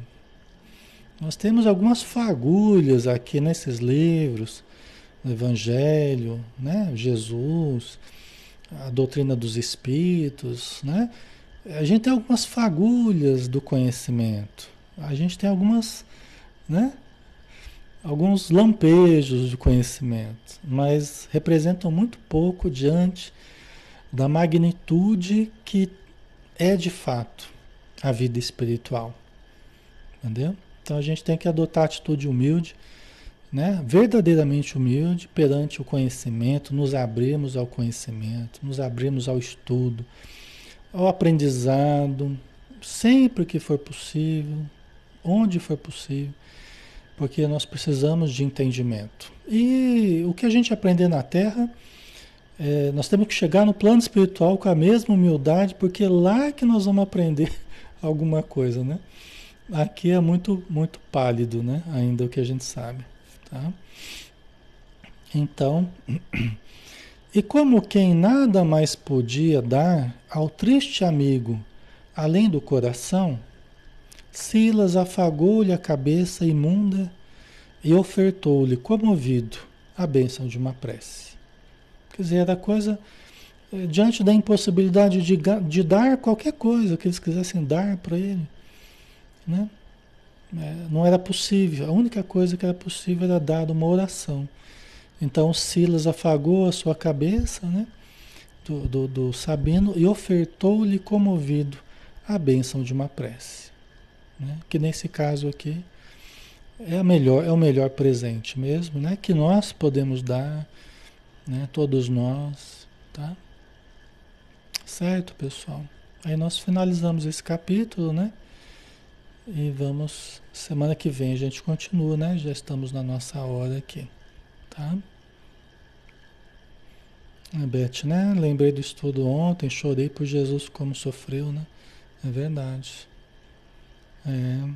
Nós temos algumas fagulhas aqui nesses livros, o Evangelho, né? Jesus, a doutrina dos espíritos, né? A gente tem algumas fagulhas do conhecimento. A gente tem algumas, né? Alguns lampejos de conhecimento, mas representam muito pouco diante da magnitude que é de fato a vida espiritual. Entendeu? Então a gente tem que adotar atitude humilde, né? verdadeiramente humilde perante o conhecimento, nos abrirmos ao conhecimento, nos abrirmos ao estudo, ao aprendizado, sempre que for possível, onde for possível, porque nós precisamos de entendimento. E o que a gente aprender na Terra, é, nós temos que chegar no plano espiritual com a mesma humildade, porque é lá que nós vamos aprender <laughs> alguma coisa, né? Aqui é muito, muito pálido, né? Ainda o que a gente sabe. Tá? Então, <clears throat> e como quem nada mais podia dar ao triste amigo, além do coração, Silas afagou-lhe a cabeça imunda e ofertou-lhe, comovido, a bênção de uma prece. Quer dizer, era coisa eh, diante da impossibilidade de, de dar qualquer coisa que eles quisessem dar para ele. Né? É, não era possível. A única coisa que era possível era dar uma oração. Então Silas afagou a sua cabeça né, do, do, do Sabino e ofertou-lhe comovido a bênção de uma prece. Né? Que nesse caso aqui é, a melhor, é o melhor presente mesmo, né? Que nós podemos dar, né? Todos nós, tá? Certo, pessoal? Aí nós finalizamos esse capítulo, né? E vamos, semana que vem a gente continua, né? Já estamos na nossa hora aqui, tá? A Beth, né? Lembrei do estudo ontem, chorei por Jesus como sofreu, né? É verdade. É,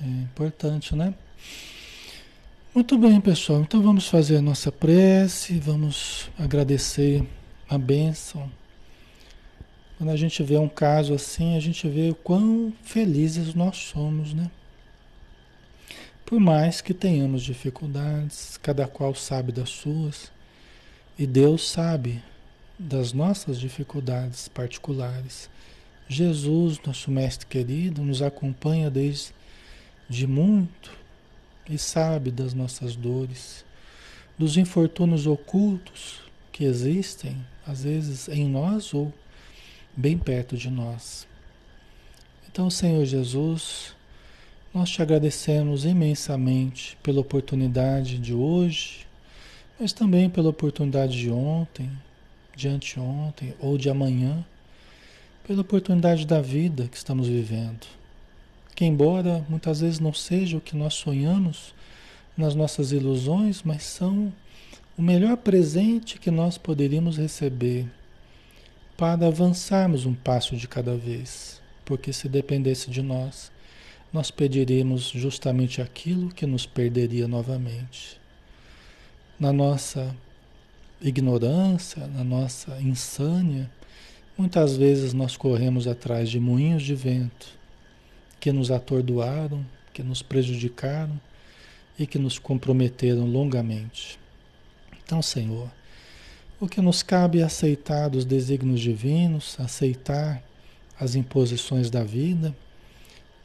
é importante, né? Muito bem, pessoal. Então vamos fazer a nossa prece, vamos agradecer a bênção quando a gente vê um caso assim, a gente vê o quão felizes nós somos, né? Por mais que tenhamos dificuldades, cada qual sabe das suas, e Deus sabe das nossas dificuldades particulares. Jesus, nosso mestre querido, nos acompanha desde de muito e sabe das nossas dores, dos infortúnios ocultos que existem, às vezes em nós ou bem perto de nós. Então, Senhor Jesus, nós te agradecemos imensamente pela oportunidade de hoje, mas também pela oportunidade de ontem, de anteontem ou de amanhã, pela oportunidade da vida que estamos vivendo. Que, embora muitas vezes não seja o que nós sonhamos nas nossas ilusões, mas são o melhor presente que nós poderíamos receber para avançarmos um passo de cada vez, porque se dependesse de nós, nós pediríamos justamente aquilo que nos perderia novamente. Na nossa ignorância, na nossa insânia, muitas vezes nós corremos atrás de moinhos de vento que nos atordoaram, que nos prejudicaram e que nos comprometeram longamente. Então, Senhor, o que nos cabe é aceitar os desígnios divinos, aceitar as imposições da vida,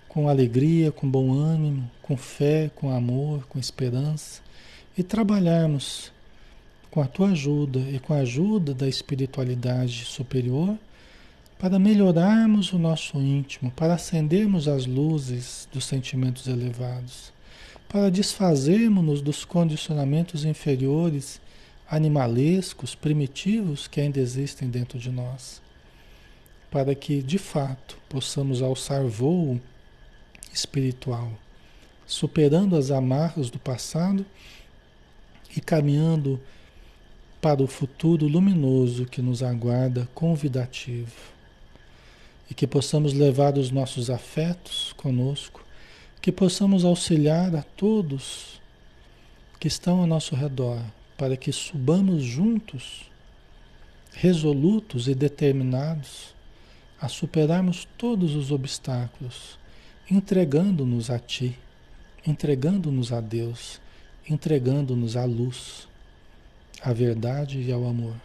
com alegria, com bom ânimo, com fé, com amor, com esperança, e trabalharmos com a tua ajuda e com a ajuda da espiritualidade superior para melhorarmos o nosso íntimo, para acendermos as luzes dos sentimentos elevados, para desfazermos-nos dos condicionamentos inferiores, animalescos, primitivos que ainda existem dentro de nós, para que de fato possamos alçar voo espiritual, superando as amarras do passado e caminhando para o futuro luminoso que nos aguarda convidativo. E que possamos levar os nossos afetos conosco, que possamos auxiliar a todos que estão ao nosso redor, para que subamos juntos, resolutos e determinados, a superarmos todos os obstáculos, entregando-nos a Ti, entregando-nos a Deus, entregando-nos à luz à verdade e ao amor.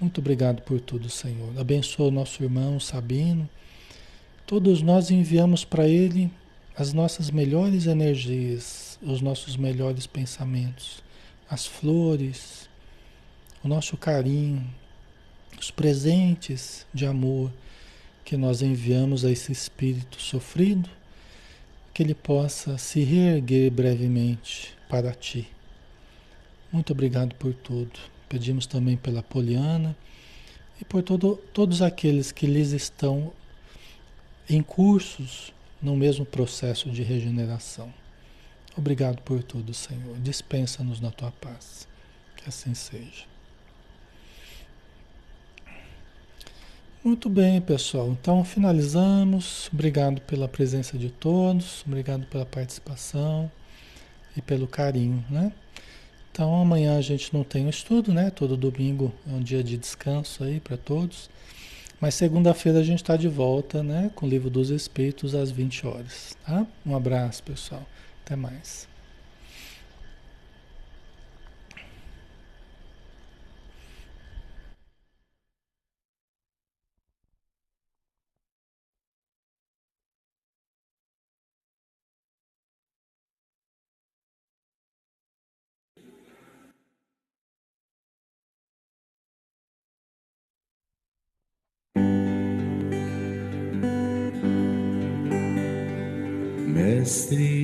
Muito obrigado por tudo, Senhor. Abençoa o nosso irmão Sabino. Todos nós enviamos para ele as nossas melhores energias, os nossos melhores pensamentos, as flores, o nosso carinho, os presentes de amor que nós enviamos a esse espírito sofrido, que ele possa se reerguer brevemente para ti muito obrigado por tudo. Pedimos também pela Poliana e por todo, todos aqueles que lhes estão em cursos no mesmo processo de regeneração. Obrigado por tudo, Senhor. Dispensa-nos na tua paz. Que assim seja. Muito bem, pessoal. Então finalizamos. Obrigado pela presença de todos, obrigado pela participação e pelo carinho, né? Então amanhã a gente não tem o estudo, né? Todo domingo é um dia de descanso aí para todos. Mas segunda-feira a gente está de volta, né? Com o livro dos Espíritos às 20 horas, tá? Um abraço, pessoal. Até mais. Mestre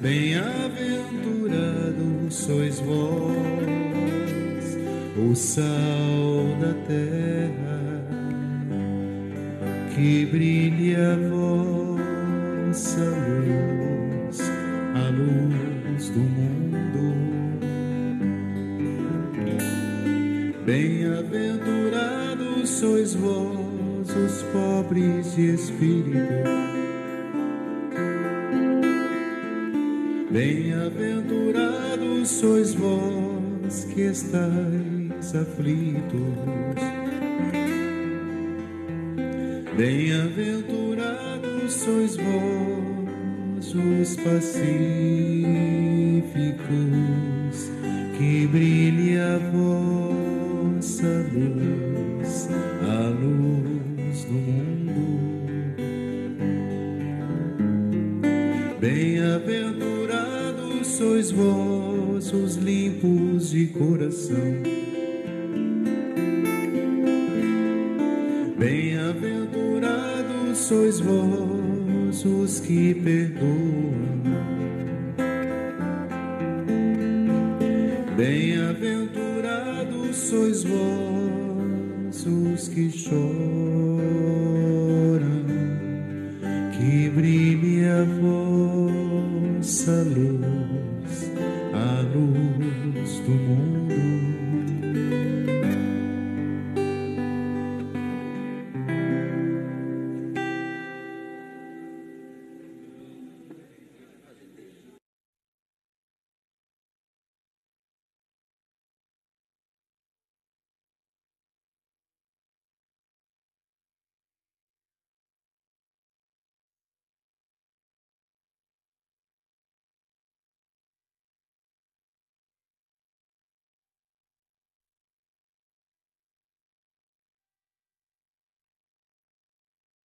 bem-aventurado sois vós, o sal da terra, que brilhe a vossa luz, a luz do mundo. Bem-aventurados sois vós, os pobres de espírito que estáis aflitos. Bem-aventurados sois vós os pacíficos,